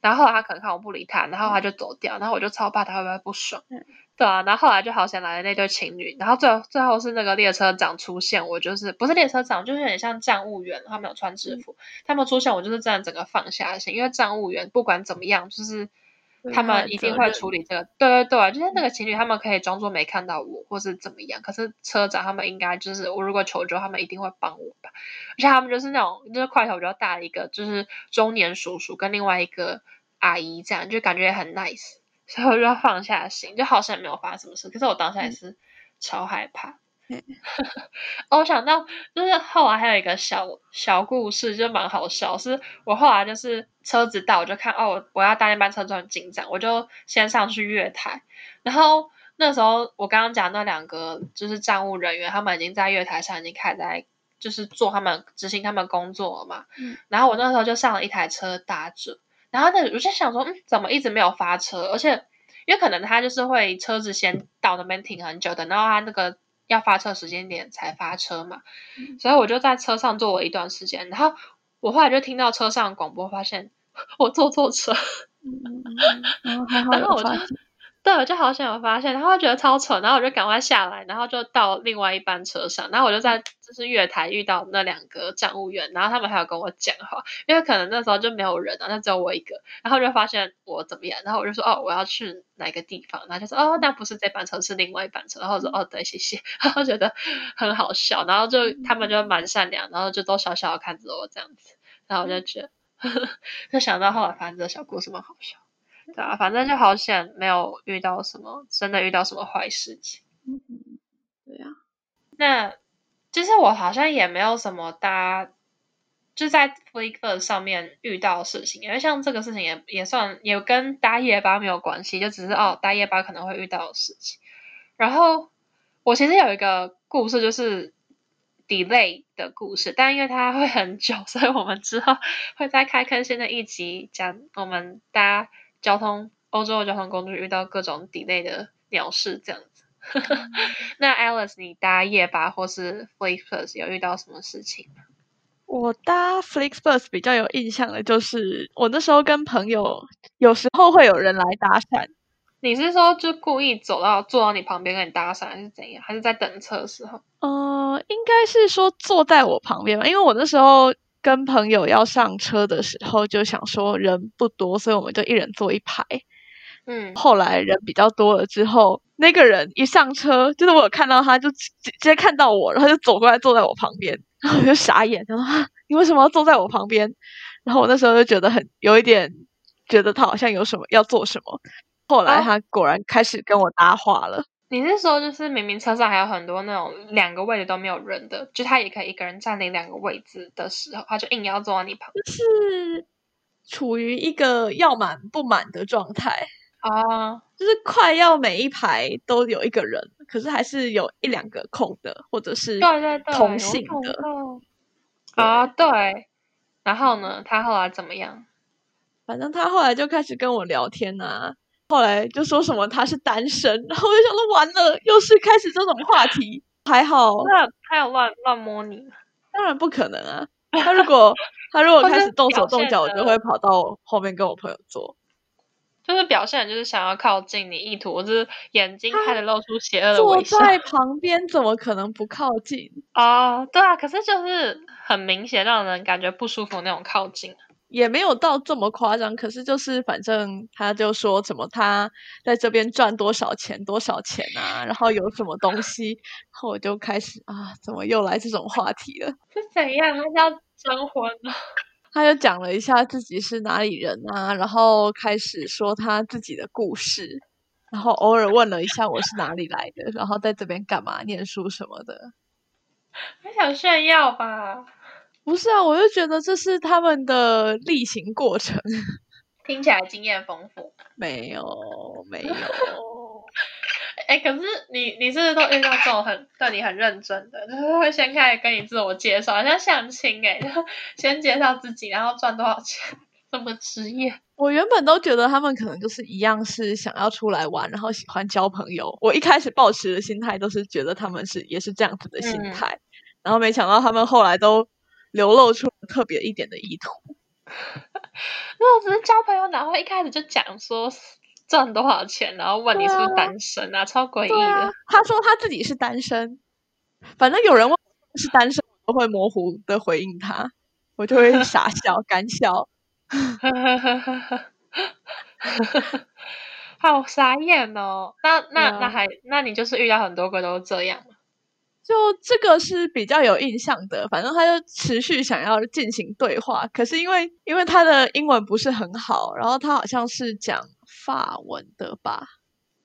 然后后来他可能看我不理他，然后他就走掉。然后我就超怕他会不会不爽。嗯对啊，然后后来就好险来了那对情侣，然后最后最后是那个列车长出现，我就是不是列车长，就是有点像站务员，他没有穿制服，嗯、他们出现，我就是这样整个放下心，因为站务员不管怎么样，就是他们一定会处理这个，对对对，就是那个情侣他们可以装作没看到我，或是怎么样，可是车长他们应该就是我如果求救，他们一定会帮我吧，而且他们就是那种就是块头比较大的一个，就是中年叔叔跟另外一个阿姨这样，就感觉很 nice。所以我就要放下心，就好像没有发生什么事。可是我当下也是超害怕。嗯、*laughs* 我想到就是后来还有一个小小故事，就蛮好笑。是我后来就是车子到，我就看哦，我要搭那班车就很紧张，我就先上去月台。然后那时候我刚刚讲那两个就是站务人员，他们已经在月台上已经开始在就是做他们执行他们工作了嘛。嗯、然后我那时候就上了一台车搭着。然后那我就想说，嗯，怎么一直没有发车？而且因为可能他就是会车子先到那边停很久，等到他那个要发车时间点才发车嘛。嗯、所以我就在车上坐了一段时间。然后我后来就听到车上广播，发现 *laughs* 我坐错车。然后我就。对，我就好想有发现，然后我觉得超蠢，然后我就赶快下来，然后就到另外一班车上，然后我就在就是月台遇到那两个站务员，然后他们还有跟我讲话，因为可能那时候就没有人啊，那只有我一个，然后就发现我怎么样，然后我就说哦，我要去哪个地方，然后就说哦，那不是这班车，是另外一班车，然后我说哦，对，谢谢，*laughs* 然后觉得很好笑，然后就他们就蛮善良，然后就都笑笑的看着我这样子，然后我就觉得，呵呵就想到后来发生这小故事蛮好笑。对啊，反正就好险，没有遇到什么真的遇到什么坏事情。嗯，对啊。那其实我好像也没有什么搭，就在 Flickr 上面遇到的事情，因为像这个事情也也算也跟搭夜巴没有关系，就只是哦搭夜巴可能会遇到的事情。然后我其实有一个故事，就是 delay 的故事，但因为它会很久，所以我们之后会再开更新的一集讲我们搭。交通，欧洲的交通工具遇到各种 delay 的鸟事这样子。*laughs* 那 Alice，你搭夜巴或是 Flixbus 有遇到什么事情吗？我搭 Flixbus 比较有印象的就是，我那时候跟朋友有时候会有人来搭讪。你是说就故意走到坐到你旁边跟你搭讪，还是怎样？还是在等车的时候？呃，应该是说坐在我旁边吧，因为我那时候。跟朋友要上车的时候，就想说人不多，所以我们就一人坐一排。嗯，后来人比较多了之后，那个人一上车，就是我有看到他，就直接看到我，然后就走过来坐在我旁边，然后我就傻眼，他说：“你为什么要坐在我旁边？”然后我那时候就觉得很有一点，觉得他好像有什么要做什么。后来他果然开始跟我搭话了。你是说，就是明明车上还有很多那种两个位置都没有人的，就他也可以一个人占领两个位置的时候，他就硬要坐到你旁边，就是处于一个要满不满的状态啊，就是快要每一排都有一个人，可是还是有一两个空的，或者是对对对同性的啊，对。然后呢，他后来怎么样？反正他后来就开始跟我聊天啊。后来就说什么他是单身，然后我就想说完了，又是开始这种话题。还好，那他有乱乱摸你吗？当然不可能啊！他如果 *laughs* 他如果开始动手动脚，我就会跑到后面跟我朋友坐。就是表现就是想要靠近你，意图就是眼睛开始露出邪恶的微笑。坐在旁边怎么可能不靠近啊？对啊，可是就是很明显让人感觉不舒服那种靠近。也没有到这么夸张，可是就是反正他就说什么他在这边赚多少钱多少钱啊，然后有什么东西，然后我就开始啊，怎么又来这种话题了？*laughs* 是怎样？他要征婚了？*laughs* 他就讲了一下自己是哪里人啊，然后开始说他自己的故事，然后偶尔问了一下我是哪里来的，然后在这边干嘛念书什么的，他想炫耀吧？不是啊，我就觉得这是他们的例行过程，*laughs* 听起来经验丰富。没有，没有。哎、欸，可是你，你是不是都遇到这种很对你很认真的，就是会先开始跟你自我介绍，好像相亲哎，*laughs* 先介绍自己，然后赚多少钱，什么职业？我原本都觉得他们可能就是一样是想要出来玩，然后喜欢交朋友。我一开始抱持的心态都是觉得他们是也是这样子的心态，嗯、然后没想到他们后来都。流露出特别一点的意图。*laughs* 如果只是交朋友，哪会一开始就讲说赚多少钱，然后问你是不是单身啊？啊超诡异的、啊。他说他自己是单身，反正有人问是单身，我都会模糊的回应他，我就会傻笑、干笑。好傻眼哦！那那那还那你就是遇到很多个都是这样。就这个是比较有印象的，反正他就持续想要进行对话，可是因为因为他的英文不是很好，然后他好像是讲法文的吧，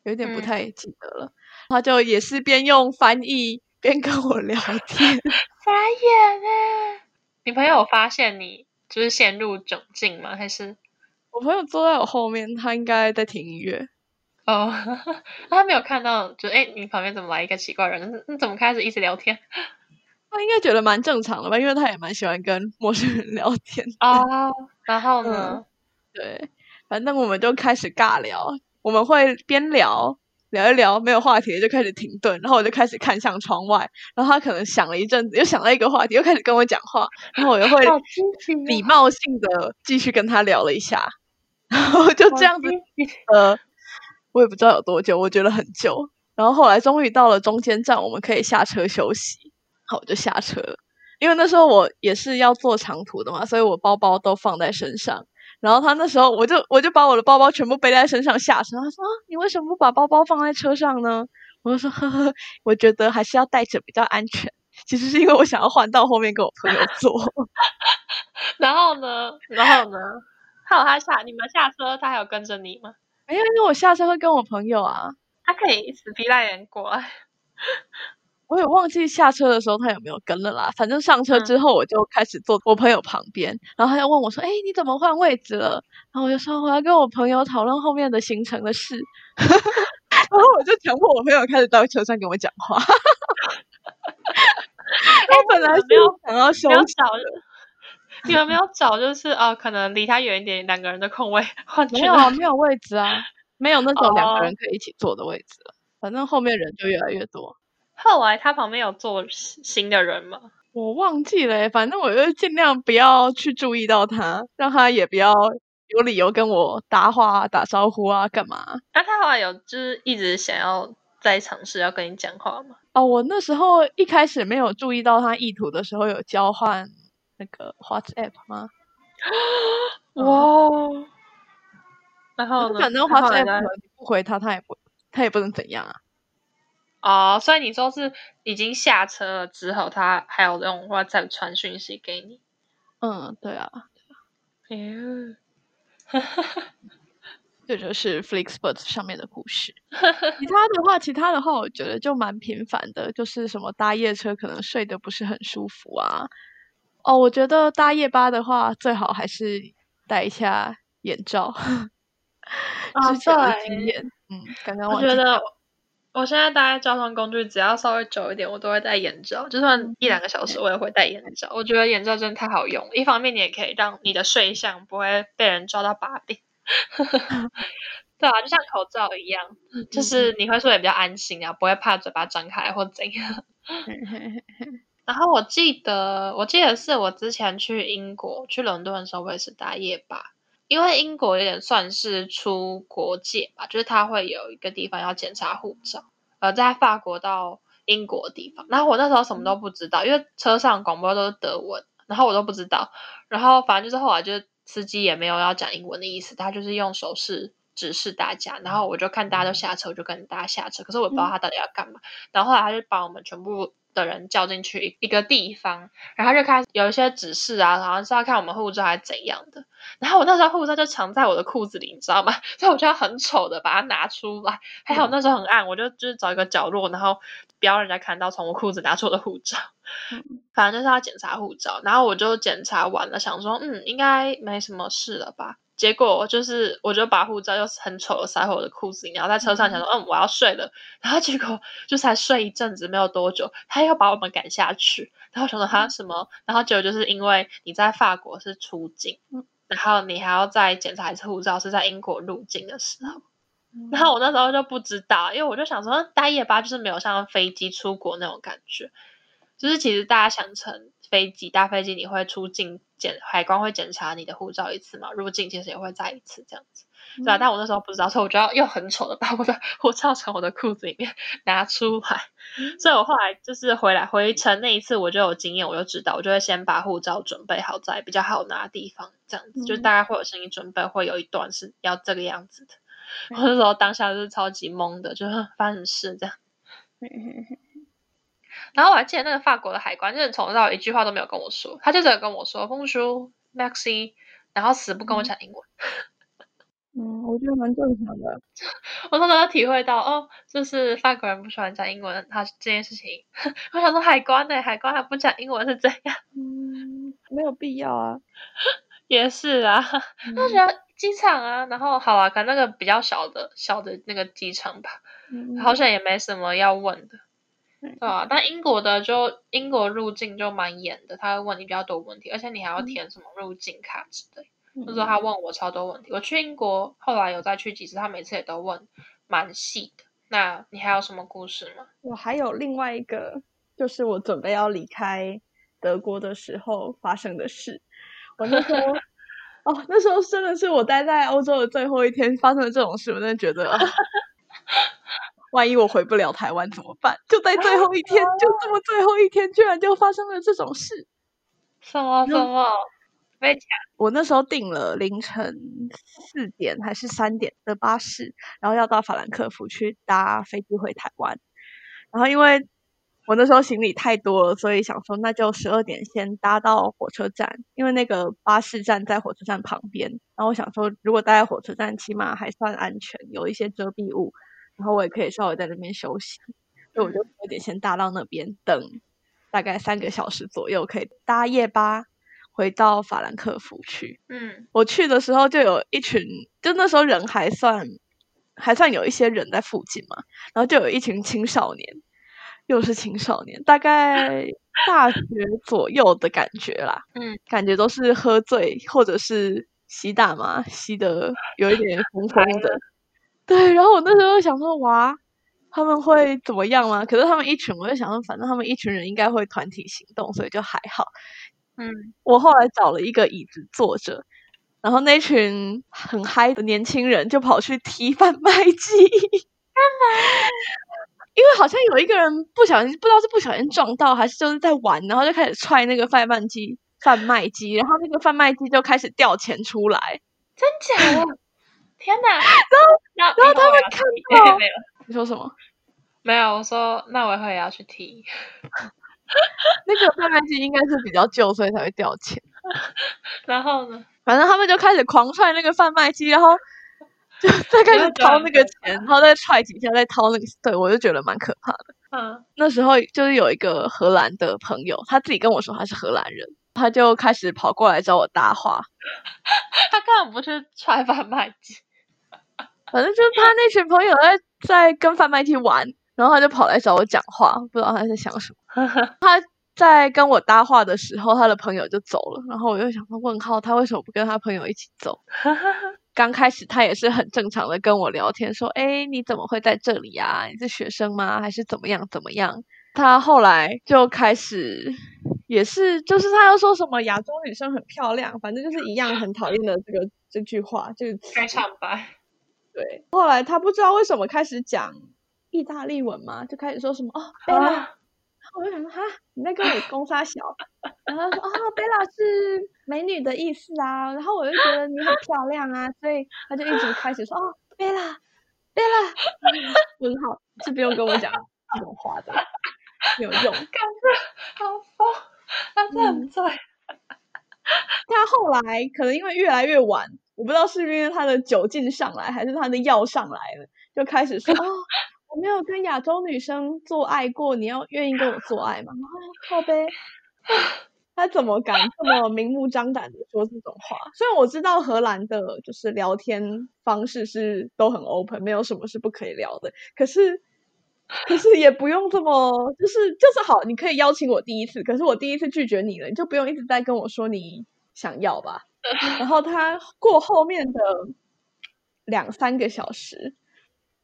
有点不太记得了，嗯、他就也是边用翻译边跟我聊天，傻眼哎！你朋友发现你就是陷入窘境吗？还是我朋友坐在我后面，他应该在听音乐。哦，*laughs* 他没有看到，就哎，你旁边怎么来一个奇怪人？你怎么开始一直聊天？*laughs* 他应该觉得蛮正常的吧，因为他也蛮喜欢跟陌生人聊天啊。然后呢、嗯？对，反正我们就开始尬聊，我们会边聊聊一聊，没有话题就开始停顿，然后我就开始看向窗外，然后他可能想了一阵子，又想到一个话题，又开始跟我讲话，然后我又会礼貌性的继续跟他聊了一下，然后就这样子呃。我也不知道有多久，我觉得很久。然后后来终于到了中间站，我们可以下车休息。好，我就下车了。因为那时候我也是要坐长途的嘛，所以我包包都放在身上。然后他那时候，我就我就把我的包包全部背在身上下车。他说：“啊，你为什么不把包包放在车上呢？”我就说：“呵呵，我觉得还是要带着比较安全。其实是因为我想要换到后面跟我朋友坐。*laughs* ”然后呢？然后呢？还有他下你们下车，他还有跟着你吗？哎，因为我下车会跟我朋友啊，他可以死皮赖脸过来。*laughs* 我也忘记下车的时候他有没有跟了啦。反正上车之后我就开始坐我朋友旁边，嗯、然后他就问我说：“哎，你怎么换位置了？”然后我就说：“我要跟我朋友讨论后面的行程的事。*laughs* ”然后我就强迫我朋友开始到车上跟我讲话。*laughs* 我本来是没有想要休息。你们没有找？就是啊，可能离他远一点，两个人的空位换。没有啊，没有位置啊，*laughs* 没有那种两个人可以一起坐的位置了。哦、反正后面人就越来越多。后来他旁边有坐新的人吗？我忘记了，反正我就尽量不要去注意到他，让他也不要有理由跟我搭话、打招呼啊，干嘛？那、啊、他后来有就是一直想要再尝试要跟你讲话吗？哦，我那时候一开始没有注意到他意图的时候，有交换。那个 WhatsApp 吗？*gasps* 哇！然后呢？反正 WhatsApp 你不回他，他也不，他也不能怎样啊。哦，所以你说是已经下车了之后，他还有用 WhatsApp 传讯息给你？嗯，对啊。哎呀，*laughs* 这就是 Flixbus 上面的故事。*laughs* 其他的话，其他的话，我觉得就蛮平凡的，就是什么搭夜车可能睡得不是很舒服啊。哦，我觉得搭夜巴的话，最好还是戴一下眼罩。啊，之前的经验，嗯，刚刚我觉得我现在搭交通工具，只要稍微久一点，我都会戴眼罩，就算一两个小时，我也会戴眼罩。我觉得眼罩真的太好用，一方面你也可以让你的睡相不会被人抓到把柄。*laughs* 对啊，就像口罩一样，就是你会睡得比较安心啊，不会怕嘴巴张开或怎样。然后我记得，我记得是我之前去英国去伦敦的时候，我也是打夜巴，因为英国有点算是出国界吧，就是它会有一个地方要检查护照，呃，在法国到英国的地方。然后我那时候什么都不知道，因为车上广播都是德文，然后我都不知道。然后反正就是后来就是。司机也没有要讲英文的意思，他就是用手势指示大家，然后我就看大家都下车，我就跟大家下车。可是我不知道他到底要干嘛。嗯、然后后来他就把我们全部的人叫进去一个地方，然后就开始有一些指示啊，然后是要看我们护照还是怎样的。然后我那时候护照就藏在我的裤子里，你知道吗？*laughs* 所以我就要很丑的把它拿出来。还好那时候很暗，我就就是找一个角落，然后不要人家看到从我裤子拿出我的护照。*laughs* 反正就是要检查护照，然后我就检查完了，想说嗯，应该没什么事了吧。结果就是我就把护照又很丑的塞回我的裤子里，然后在车上想说嗯，我要睡了。然后结果就才睡一阵子没有多久，他又把我们赶下去。然后想说他什么？然后结果就是因为你在法国是出境。然后你还要再检查一次护照，是在英国入境的时候。嗯、然后我那时候就不知道，因为我就想说，搭夜巴就是没有像飞机出国那种感觉，就是其实大家想成飞机，搭飞机你会出境检海关会检查你的护照一次嘛，入境其实也会再一次这样子。对啊，但我那时候不知道，所以我就要又很丑的把我的护照从我的裤子里面 *laughs* 拿出来。*laughs* 所以我后来就是回来回程那一次，我就有经验，我就知道，我就会先把护照准备好在比较好拿的地方，这样子，嗯、就大概会有心理准备，会有一段是要这个样子的。嗯、我那时候当下就是超级懵的，就是发生事这样。然后我还记得那个法国的海关，就是从头到尾一句话都没有跟我说，他就只有跟我说 Bonjour, Merci，然后死不跟我讲英文。嗯嗯，我觉得蛮正常的。*laughs* 我那时候体会到，哦，就是法国人不喜欢讲英文，他这件事情，*laughs* 我想说海关呢，海关还不讲英文是怎样？嗯，没有必要啊。*laughs* 也是啊，那觉得机场啊，然后好啊，可能那个比较小的小的那个机场吧，嗯、好像也没什么要问的，嗯、对啊，但英国的就英国入境就蛮严的，他会问你比较多问题，而且你还要填什么入境卡之类。那时候他问我超多问题，我去英国后来有再去几次，他每次也都问蛮细的。那你还有什么故事吗？我还有另外一个，就是我准备要离开德国的时候发生的事。我那时候，*laughs* 哦，那时候真的是我待在欧洲的最后一天发生的这种事，我真的觉得，万一我回不了台湾怎么办？就在最后一天，就这么最后一天，居然就发生了这种事，什么什么？我那时候订了凌晨四点还是三点的巴士，然后要到法兰克福去搭飞机回台湾。然后因为我那时候行李太多了，所以想说那就十二点先搭到火车站，因为那个巴士站在火车站旁边。然后我想说，如果待在火车站，起码还算安全，有一些遮蔽物，然后我也可以稍微在那边休息。所以我就十二点先搭到那边，等大概三个小时左右，可以搭夜巴。回到法兰克福去，嗯，我去的时候就有一群，就那时候人还算还算有一些人在附近嘛，然后就有一群青少年，又是青少年，大概大学左右的感觉啦，嗯，感觉都是喝醉或者是吸大麻，吸的有一点疯疯的，*laughs* 对，然后我那时候想说，哇，他们会怎么样吗？可是他们一群，我就想说，反正他们一群人应该会团体行动，所以就还好。嗯，我后来找了一个椅子坐着，然后那群很嗨的年轻人就跑去踢贩卖机，干嘛？*laughs* 因为好像有一个人不小心，不知道是不小心撞到，还是就是在玩，然后就开始踹那个贩卖机，贩卖机，然后那个贩卖机就开始掉钱出来，真假的？天哪！然后，然后他们看到，你说什么？没有，我说那我以后也要去踢。*laughs* 那个贩卖机应该是比较旧，所以才会掉钱。*laughs* 然后呢？反正他们就开始狂踹那个贩卖机，然后就 *laughs* 再开始掏那个钱，然后再踹几下，再掏那个，对我就觉得蛮可怕的。嗯，那时候就是有一个荷兰的朋友，他自己跟我说他是荷兰人，他就开始跑过来找我搭话。他根本不去踹贩卖机，反正就是他那群朋友在在跟贩卖机玩，然后他就跑来找我讲话，不知道他在想什么。*laughs* 他在跟我搭话的时候，他的朋友就走了，然后我就想说问号，他为什么不跟他朋友一起走？*laughs* 刚开始他也是很正常的跟我聊天，说：“哎，你怎么会在这里啊？你是学生吗？还是怎么样怎么样？”他后来就开始也是，就是他又说什么亚洲女生很漂亮，反正就是一样很讨厌的这个这句话，就是开场白。对，后来他不知道为什么开始讲意大利文嘛，就开始说什么哦，贝拉。我就想说哈，你在跟我攻杀小，然后说哦，贝拉是美女的意思啊，然后我就觉得你很漂亮啊，所以他就一直开始说哦，贝拉，贝拉，很好，是不用跟我讲这种话的，没有用，感觉好疯，他真的很帅。嗯、他后来可能因为越来越晚，我不知道是因为他的酒劲上来，还是他的药上来了，就开始说 *laughs* 哦。我没有跟亚洲女生做爱过，你要愿意跟我做爱吗？然后靠呗，他怎么敢这么明目张胆的说这种话？虽然我知道荷兰的就是聊天方式是都很 open，没有什么是不可以聊的，可是可是也不用这么就是就是好，你可以邀请我第一次，可是我第一次拒绝你了，你就不用一直在跟我说你想要吧。*laughs* 然后他过后面的两三个小时。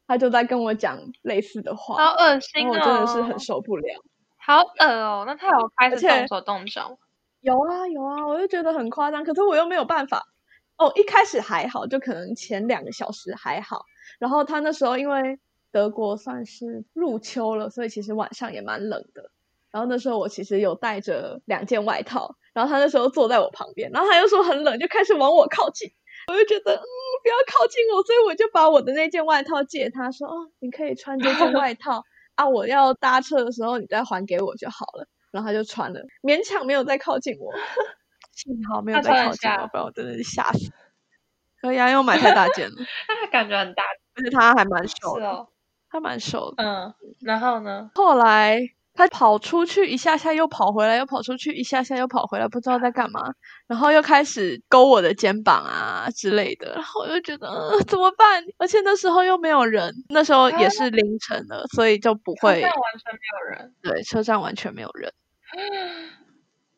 他就在跟我讲类似的话，好恶心哦！我真的是很受不了，好恶哦！那他有开始动手动脚？有啊有啊，我就觉得很夸张，可是我又没有办法。哦，一开始还好，就可能前两个小时还好。然后他那时候因为德国算是入秋了，所以其实晚上也蛮冷的。然后那时候我其实有带着两件外套，然后他那时候坐在我旁边，然后他又说很冷，就开始往我靠近。我就觉得，嗯，不要靠近我，所以我就把我的那件外套借他说，哦，你可以穿这件外套啊，我要搭车的时候你再还给我就好了。然后他就穿了，勉强没有再靠近我，*laughs* 幸好没有再靠近我，不然我真的是吓死。可以啊，因为我买太大件了，*laughs* 他感觉很大，而且他还蛮瘦的，哦、他蛮瘦的。嗯，然后呢？后来。他跑出去一下下，又跑回来，又跑出去一下下，又跑回来，不知道在干嘛。然后又开始勾我的肩膀啊之类的。然后我就觉得，呃，怎么办？而且那时候又没有人，那时候也是凌晨了，所以就不会。车站完全没有人。对，车站完全没有人。*gasps*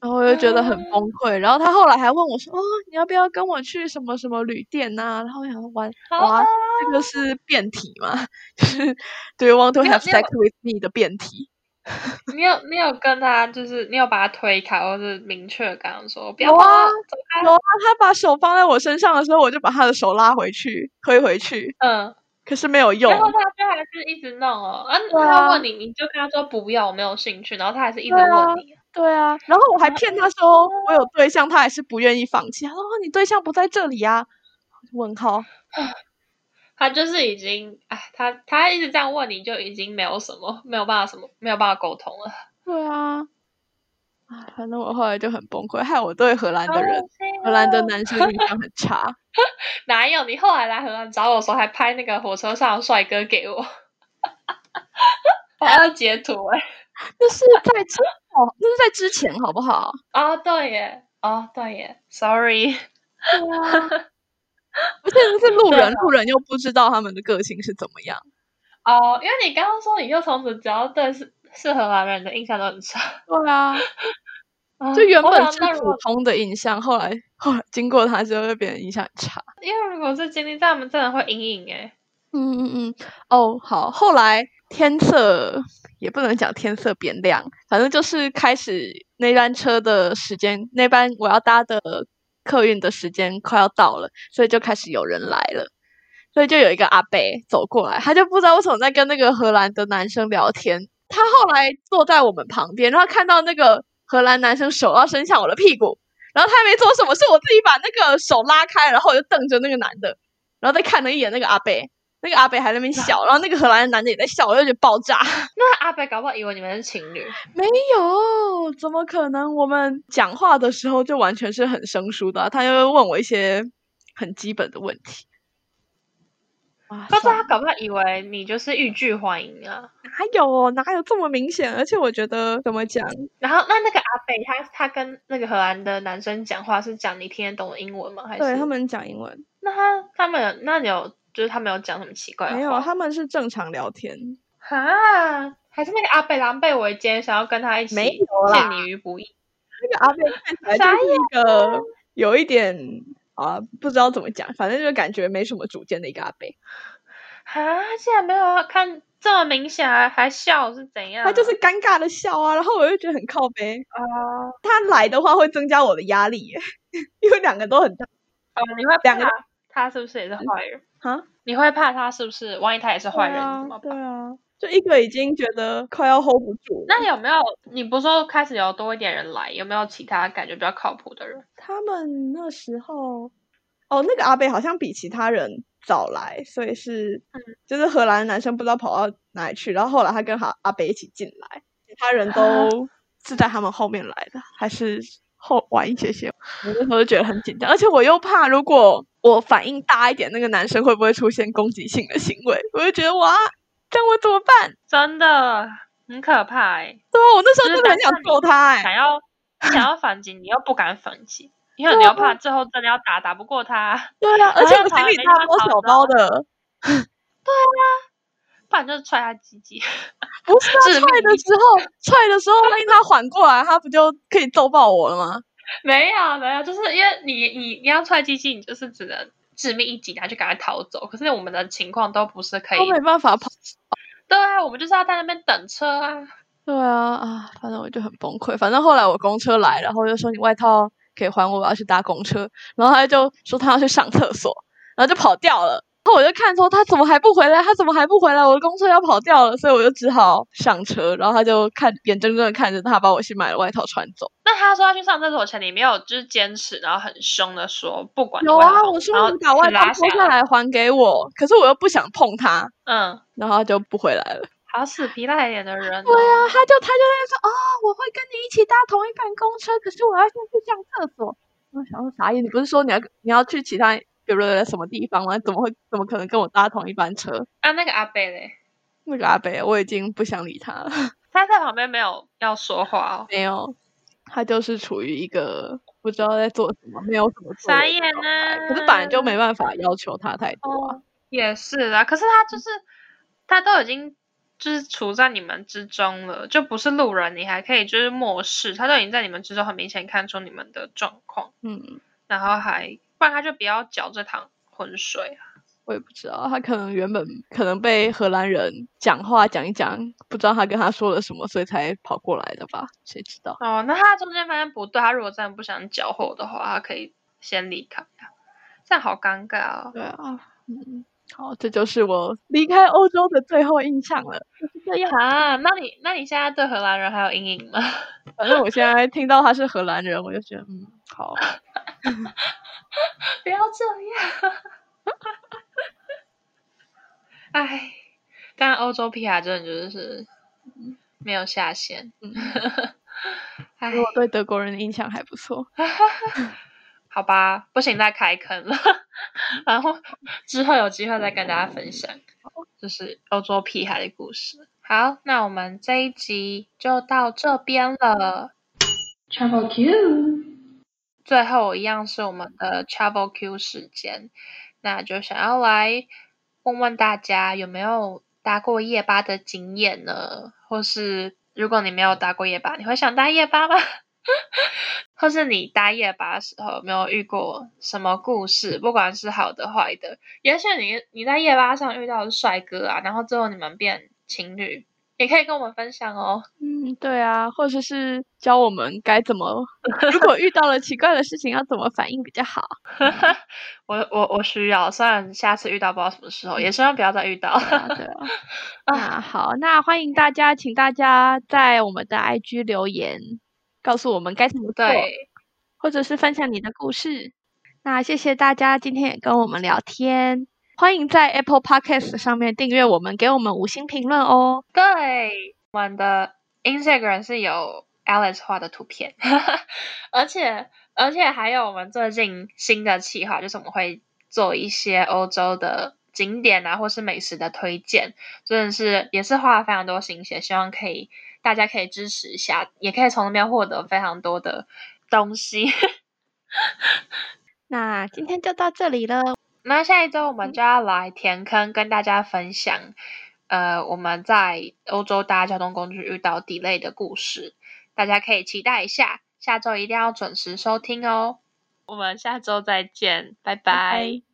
然后我就觉得很崩溃。然后他后来还问我说：“哦，你要不要跟我去什么什么旅店啊？”然后我想玩：“哇，哇，这个是变体吗？就是 Do you want to have sex with me 的变体？” *laughs* 你有你有跟他就是你有把他推开，或是明确跟他说不要啊，走开。有啊，他把手放在我身上的时候，我就把他的手拉回去，推回去。嗯，可是没有用。然后他就还是一直弄哦，啊，他问你，你就跟他说不要，我没有兴趣。然后他还是一直问你。对啊，对啊，然后我还骗他说我有对象，他还是不愿意放弃。他说你对象不在这里啊？问号。他就是已经，哎，他他一直这样问你，就已经没有什么，没有办法什么，没有办法沟通了。对啊，哎，反正我后来就很崩溃，害我对荷兰的人，荷兰的男生印象很差。*laughs* 哪有？你后来来荷兰找我的时候，还拍那个火车上的帅哥给我，我要截图哎，*laughs* 那是在之哦，那是在之前，好不好？啊，对耶，啊，对耶，Sorry。*laughs* 对啊。不是，是路人，路人又不知道他们的个性是怎么样。哦，因为你刚刚说你就从此只要对适适合男人的印象都很差。*laughs* 对啊，就原本是普通的印象，后来后来经过他之后，就变得印象很差。因为如果是经历这样，他们真的会阴影诶。嗯嗯嗯。哦，好，后来天色也不能讲天色变亮，反正就是开始那班车的时间，那班我要搭的。客运的时间快要到了，所以就开始有人来了，所以就有一个阿伯走过来，他就不知道为什么在跟那个荷兰的男生聊天。他后来坐在我们旁边，然后看到那个荷兰男生手要伸向我的屁股，然后他也没做什么，是我自己把那个手拉开，然后我就瞪着那个男的，然后再看了一眼那个阿伯。那个阿北还在那边笑，然后那个荷兰的男的也在笑，我就觉得爆炸。*laughs* 那阿北搞不好以为你们是情侣？没有，怎么可能？我们讲话的时候就完全是很生疏的啊，他就会问我一些很基本的问题。不知道他搞不好以为你就是欲拒还迎啊？哪有哦，哪有这么明显？而且我觉得怎么讲？然后那那个阿北他他跟那个荷兰的男生讲话是讲你听得懂的英文吗？还是对他们讲英文？那他他们那你有就是他没有讲什么奇怪的话？没有，他们是正常聊天。哈，还是那个阿贝狼狈为奸，想要跟他一起陷你于不义？那个阿贝看起来就是一个有一点。啊，不知道怎么讲，反正就感觉没什么主见的一个阿贝。啊，竟然没有看这么明显，还还笑是怎样？他就是尴尬的笑啊，然后我就觉得很靠背。啊、uh，他来的话会增加我的压力耶，*laughs* 因为两个都很大。哦、uh，你会怕他是不是也是坏人？啊？你会怕他是不是？万一他也是坏人怎么办？对啊。就一个已经觉得快要 hold 不住。那有没有？你不是说开始有多一点人来？有没有其他感觉比较靠谱的人？他们那时候，哦，那个阿伯好像比其他人早来，所以是，嗯、就是荷兰男生不知道跑到哪里去，然后后来他跟阿阿伯一起进来，其他人都是在他们后面来的，还是后晚一些些。我那时候就觉得很紧张，而且我又怕，如果我反应大一点，那个男生会不会出现攻击性的行为？我就觉得哇。这样我怎么办？真的很可怕哎、欸！对啊，我那时候真的很想揍他哎、欸，想要想要反击，你又不敢反击，因为你又怕最后真的要打打不过他。对啊，而且我心里大包小包的。*laughs* 对啊，不然就是踹他鸡鸡。不是啊，*laughs* 踹的时候，踹的时候万一他缓过来，他不就可以揍爆我了吗？*laughs* 没有没有，就是因为你你你要踹机器，你就是只能。致命一击，然后就赶快逃走。可是我们的情况都不是可以，都没办法跑。*laughs* 对啊，我们就是要在那边等车啊。对啊，啊，反正我就很崩溃。反正后来我公车来了，然后就说你外套可以还我，我要去搭公车。然后他就说他要去上厕所，然后就跑掉了。然后我就看说他怎么还不回来？他怎么还不回来？我的公车要跑掉了，所以我就只好上车。然后他就看眼睁睁的看着他把我新买的外套穿走。那他说他去上厕所前，你没有就是坚持，然后很凶的说不管。有啊，我说你把外套脱下来还给我，可是我又不想碰他。嗯，然后他就不回来了。好死皮赖脸的人、哦。对啊，他就他就在说啊、哦，我会跟你一起搭同一班公车，可是我要先去上厕所。我想说啥意思？你不是说你要你要去其他？有没有在什么地方吗？怎么会？怎么可能跟我搭同一班车？啊，那个阿贝嘞？那个阿贝，我已经不想理他了。*laughs* 他在旁边没有要说话哦。没有，他就是处于一个不知道在做什么，没有什么傻眼呢。可是本来就没办法要求他太多。哦，也是啊，可是他就是他都已经就是处在你们之中了，就不是路人，你还可以就是漠视。他都已经在你们之中，很明显看出你们的状况。嗯，然后还。不然他就不要搅这趟浑水啊！我也不知道，他可能原本可能被荷兰人讲话讲一讲，不知道他跟他说了什么，所以才跑过来的吧？谁知道？哦，那他中间发现不对，他如果真的不想搅和的话，他可以先离开啊。这样好尴尬哦。对啊，嗯，好，这就是我离开欧洲的最后印象了。就是这样啊？那你那你现在对荷兰人还有阴影吗？反正我现在听到他是荷兰人，我就觉得嗯，好。*laughs* *laughs* 不要这样！*laughs* 哎，但欧洲屁孩真的就是没有下限。嗯，哎，我对德国人的印象还不错。*laughs* 好吧，不行，再开坑了。然后之后有机会再跟大家分享，就是欧洲屁孩的故事。好，那我们这一集就到这边了。Travel Q。最后一样是我们的 Travel Q 时间，那就想要来问问大家有没有搭过夜巴的经验呢？或是如果你没有搭过夜巴，你会想搭夜巴吗？*laughs* 或是你搭夜巴的时候有没有遇过什么故事？不管是好的坏的，也许你你在夜巴上遇到是帅哥啊，然后最后你们变情侣。也可以跟我们分享哦。嗯，对啊，或者是教我们该怎么，如果遇到了奇怪的事情，要怎么反应比较好。*laughs* 我我我需要，虽然下次遇到不知道什么时候，也希望不要再遇到。对啊，对啊。啊，好，那欢迎大家，请大家在我们的 IG 留言，告诉我们该怎么做，或者是分享你的故事。那谢谢大家今天也跟我们聊天。欢迎在 Apple Podcast 上面订阅我们，给我们五星评论哦。对，我们的 Instagram 是有 Alex 画的图片，*laughs* 而且而且还有我们最近新的计划，就是我们会做一些欧洲的景点啊，或是美食的推荐，真的是也是花了非常多心血，希望可以大家可以支持一下，也可以从那边获得非常多的东西。*laughs* 那今天就到这里了，那下一周我们就要来填坑，跟大家分享，呃，我们在欧洲搭交通工具遇到 delay 的故事，大家可以期待一下，下周一定要准时收听哦。我们下周再见，拜拜。拜拜。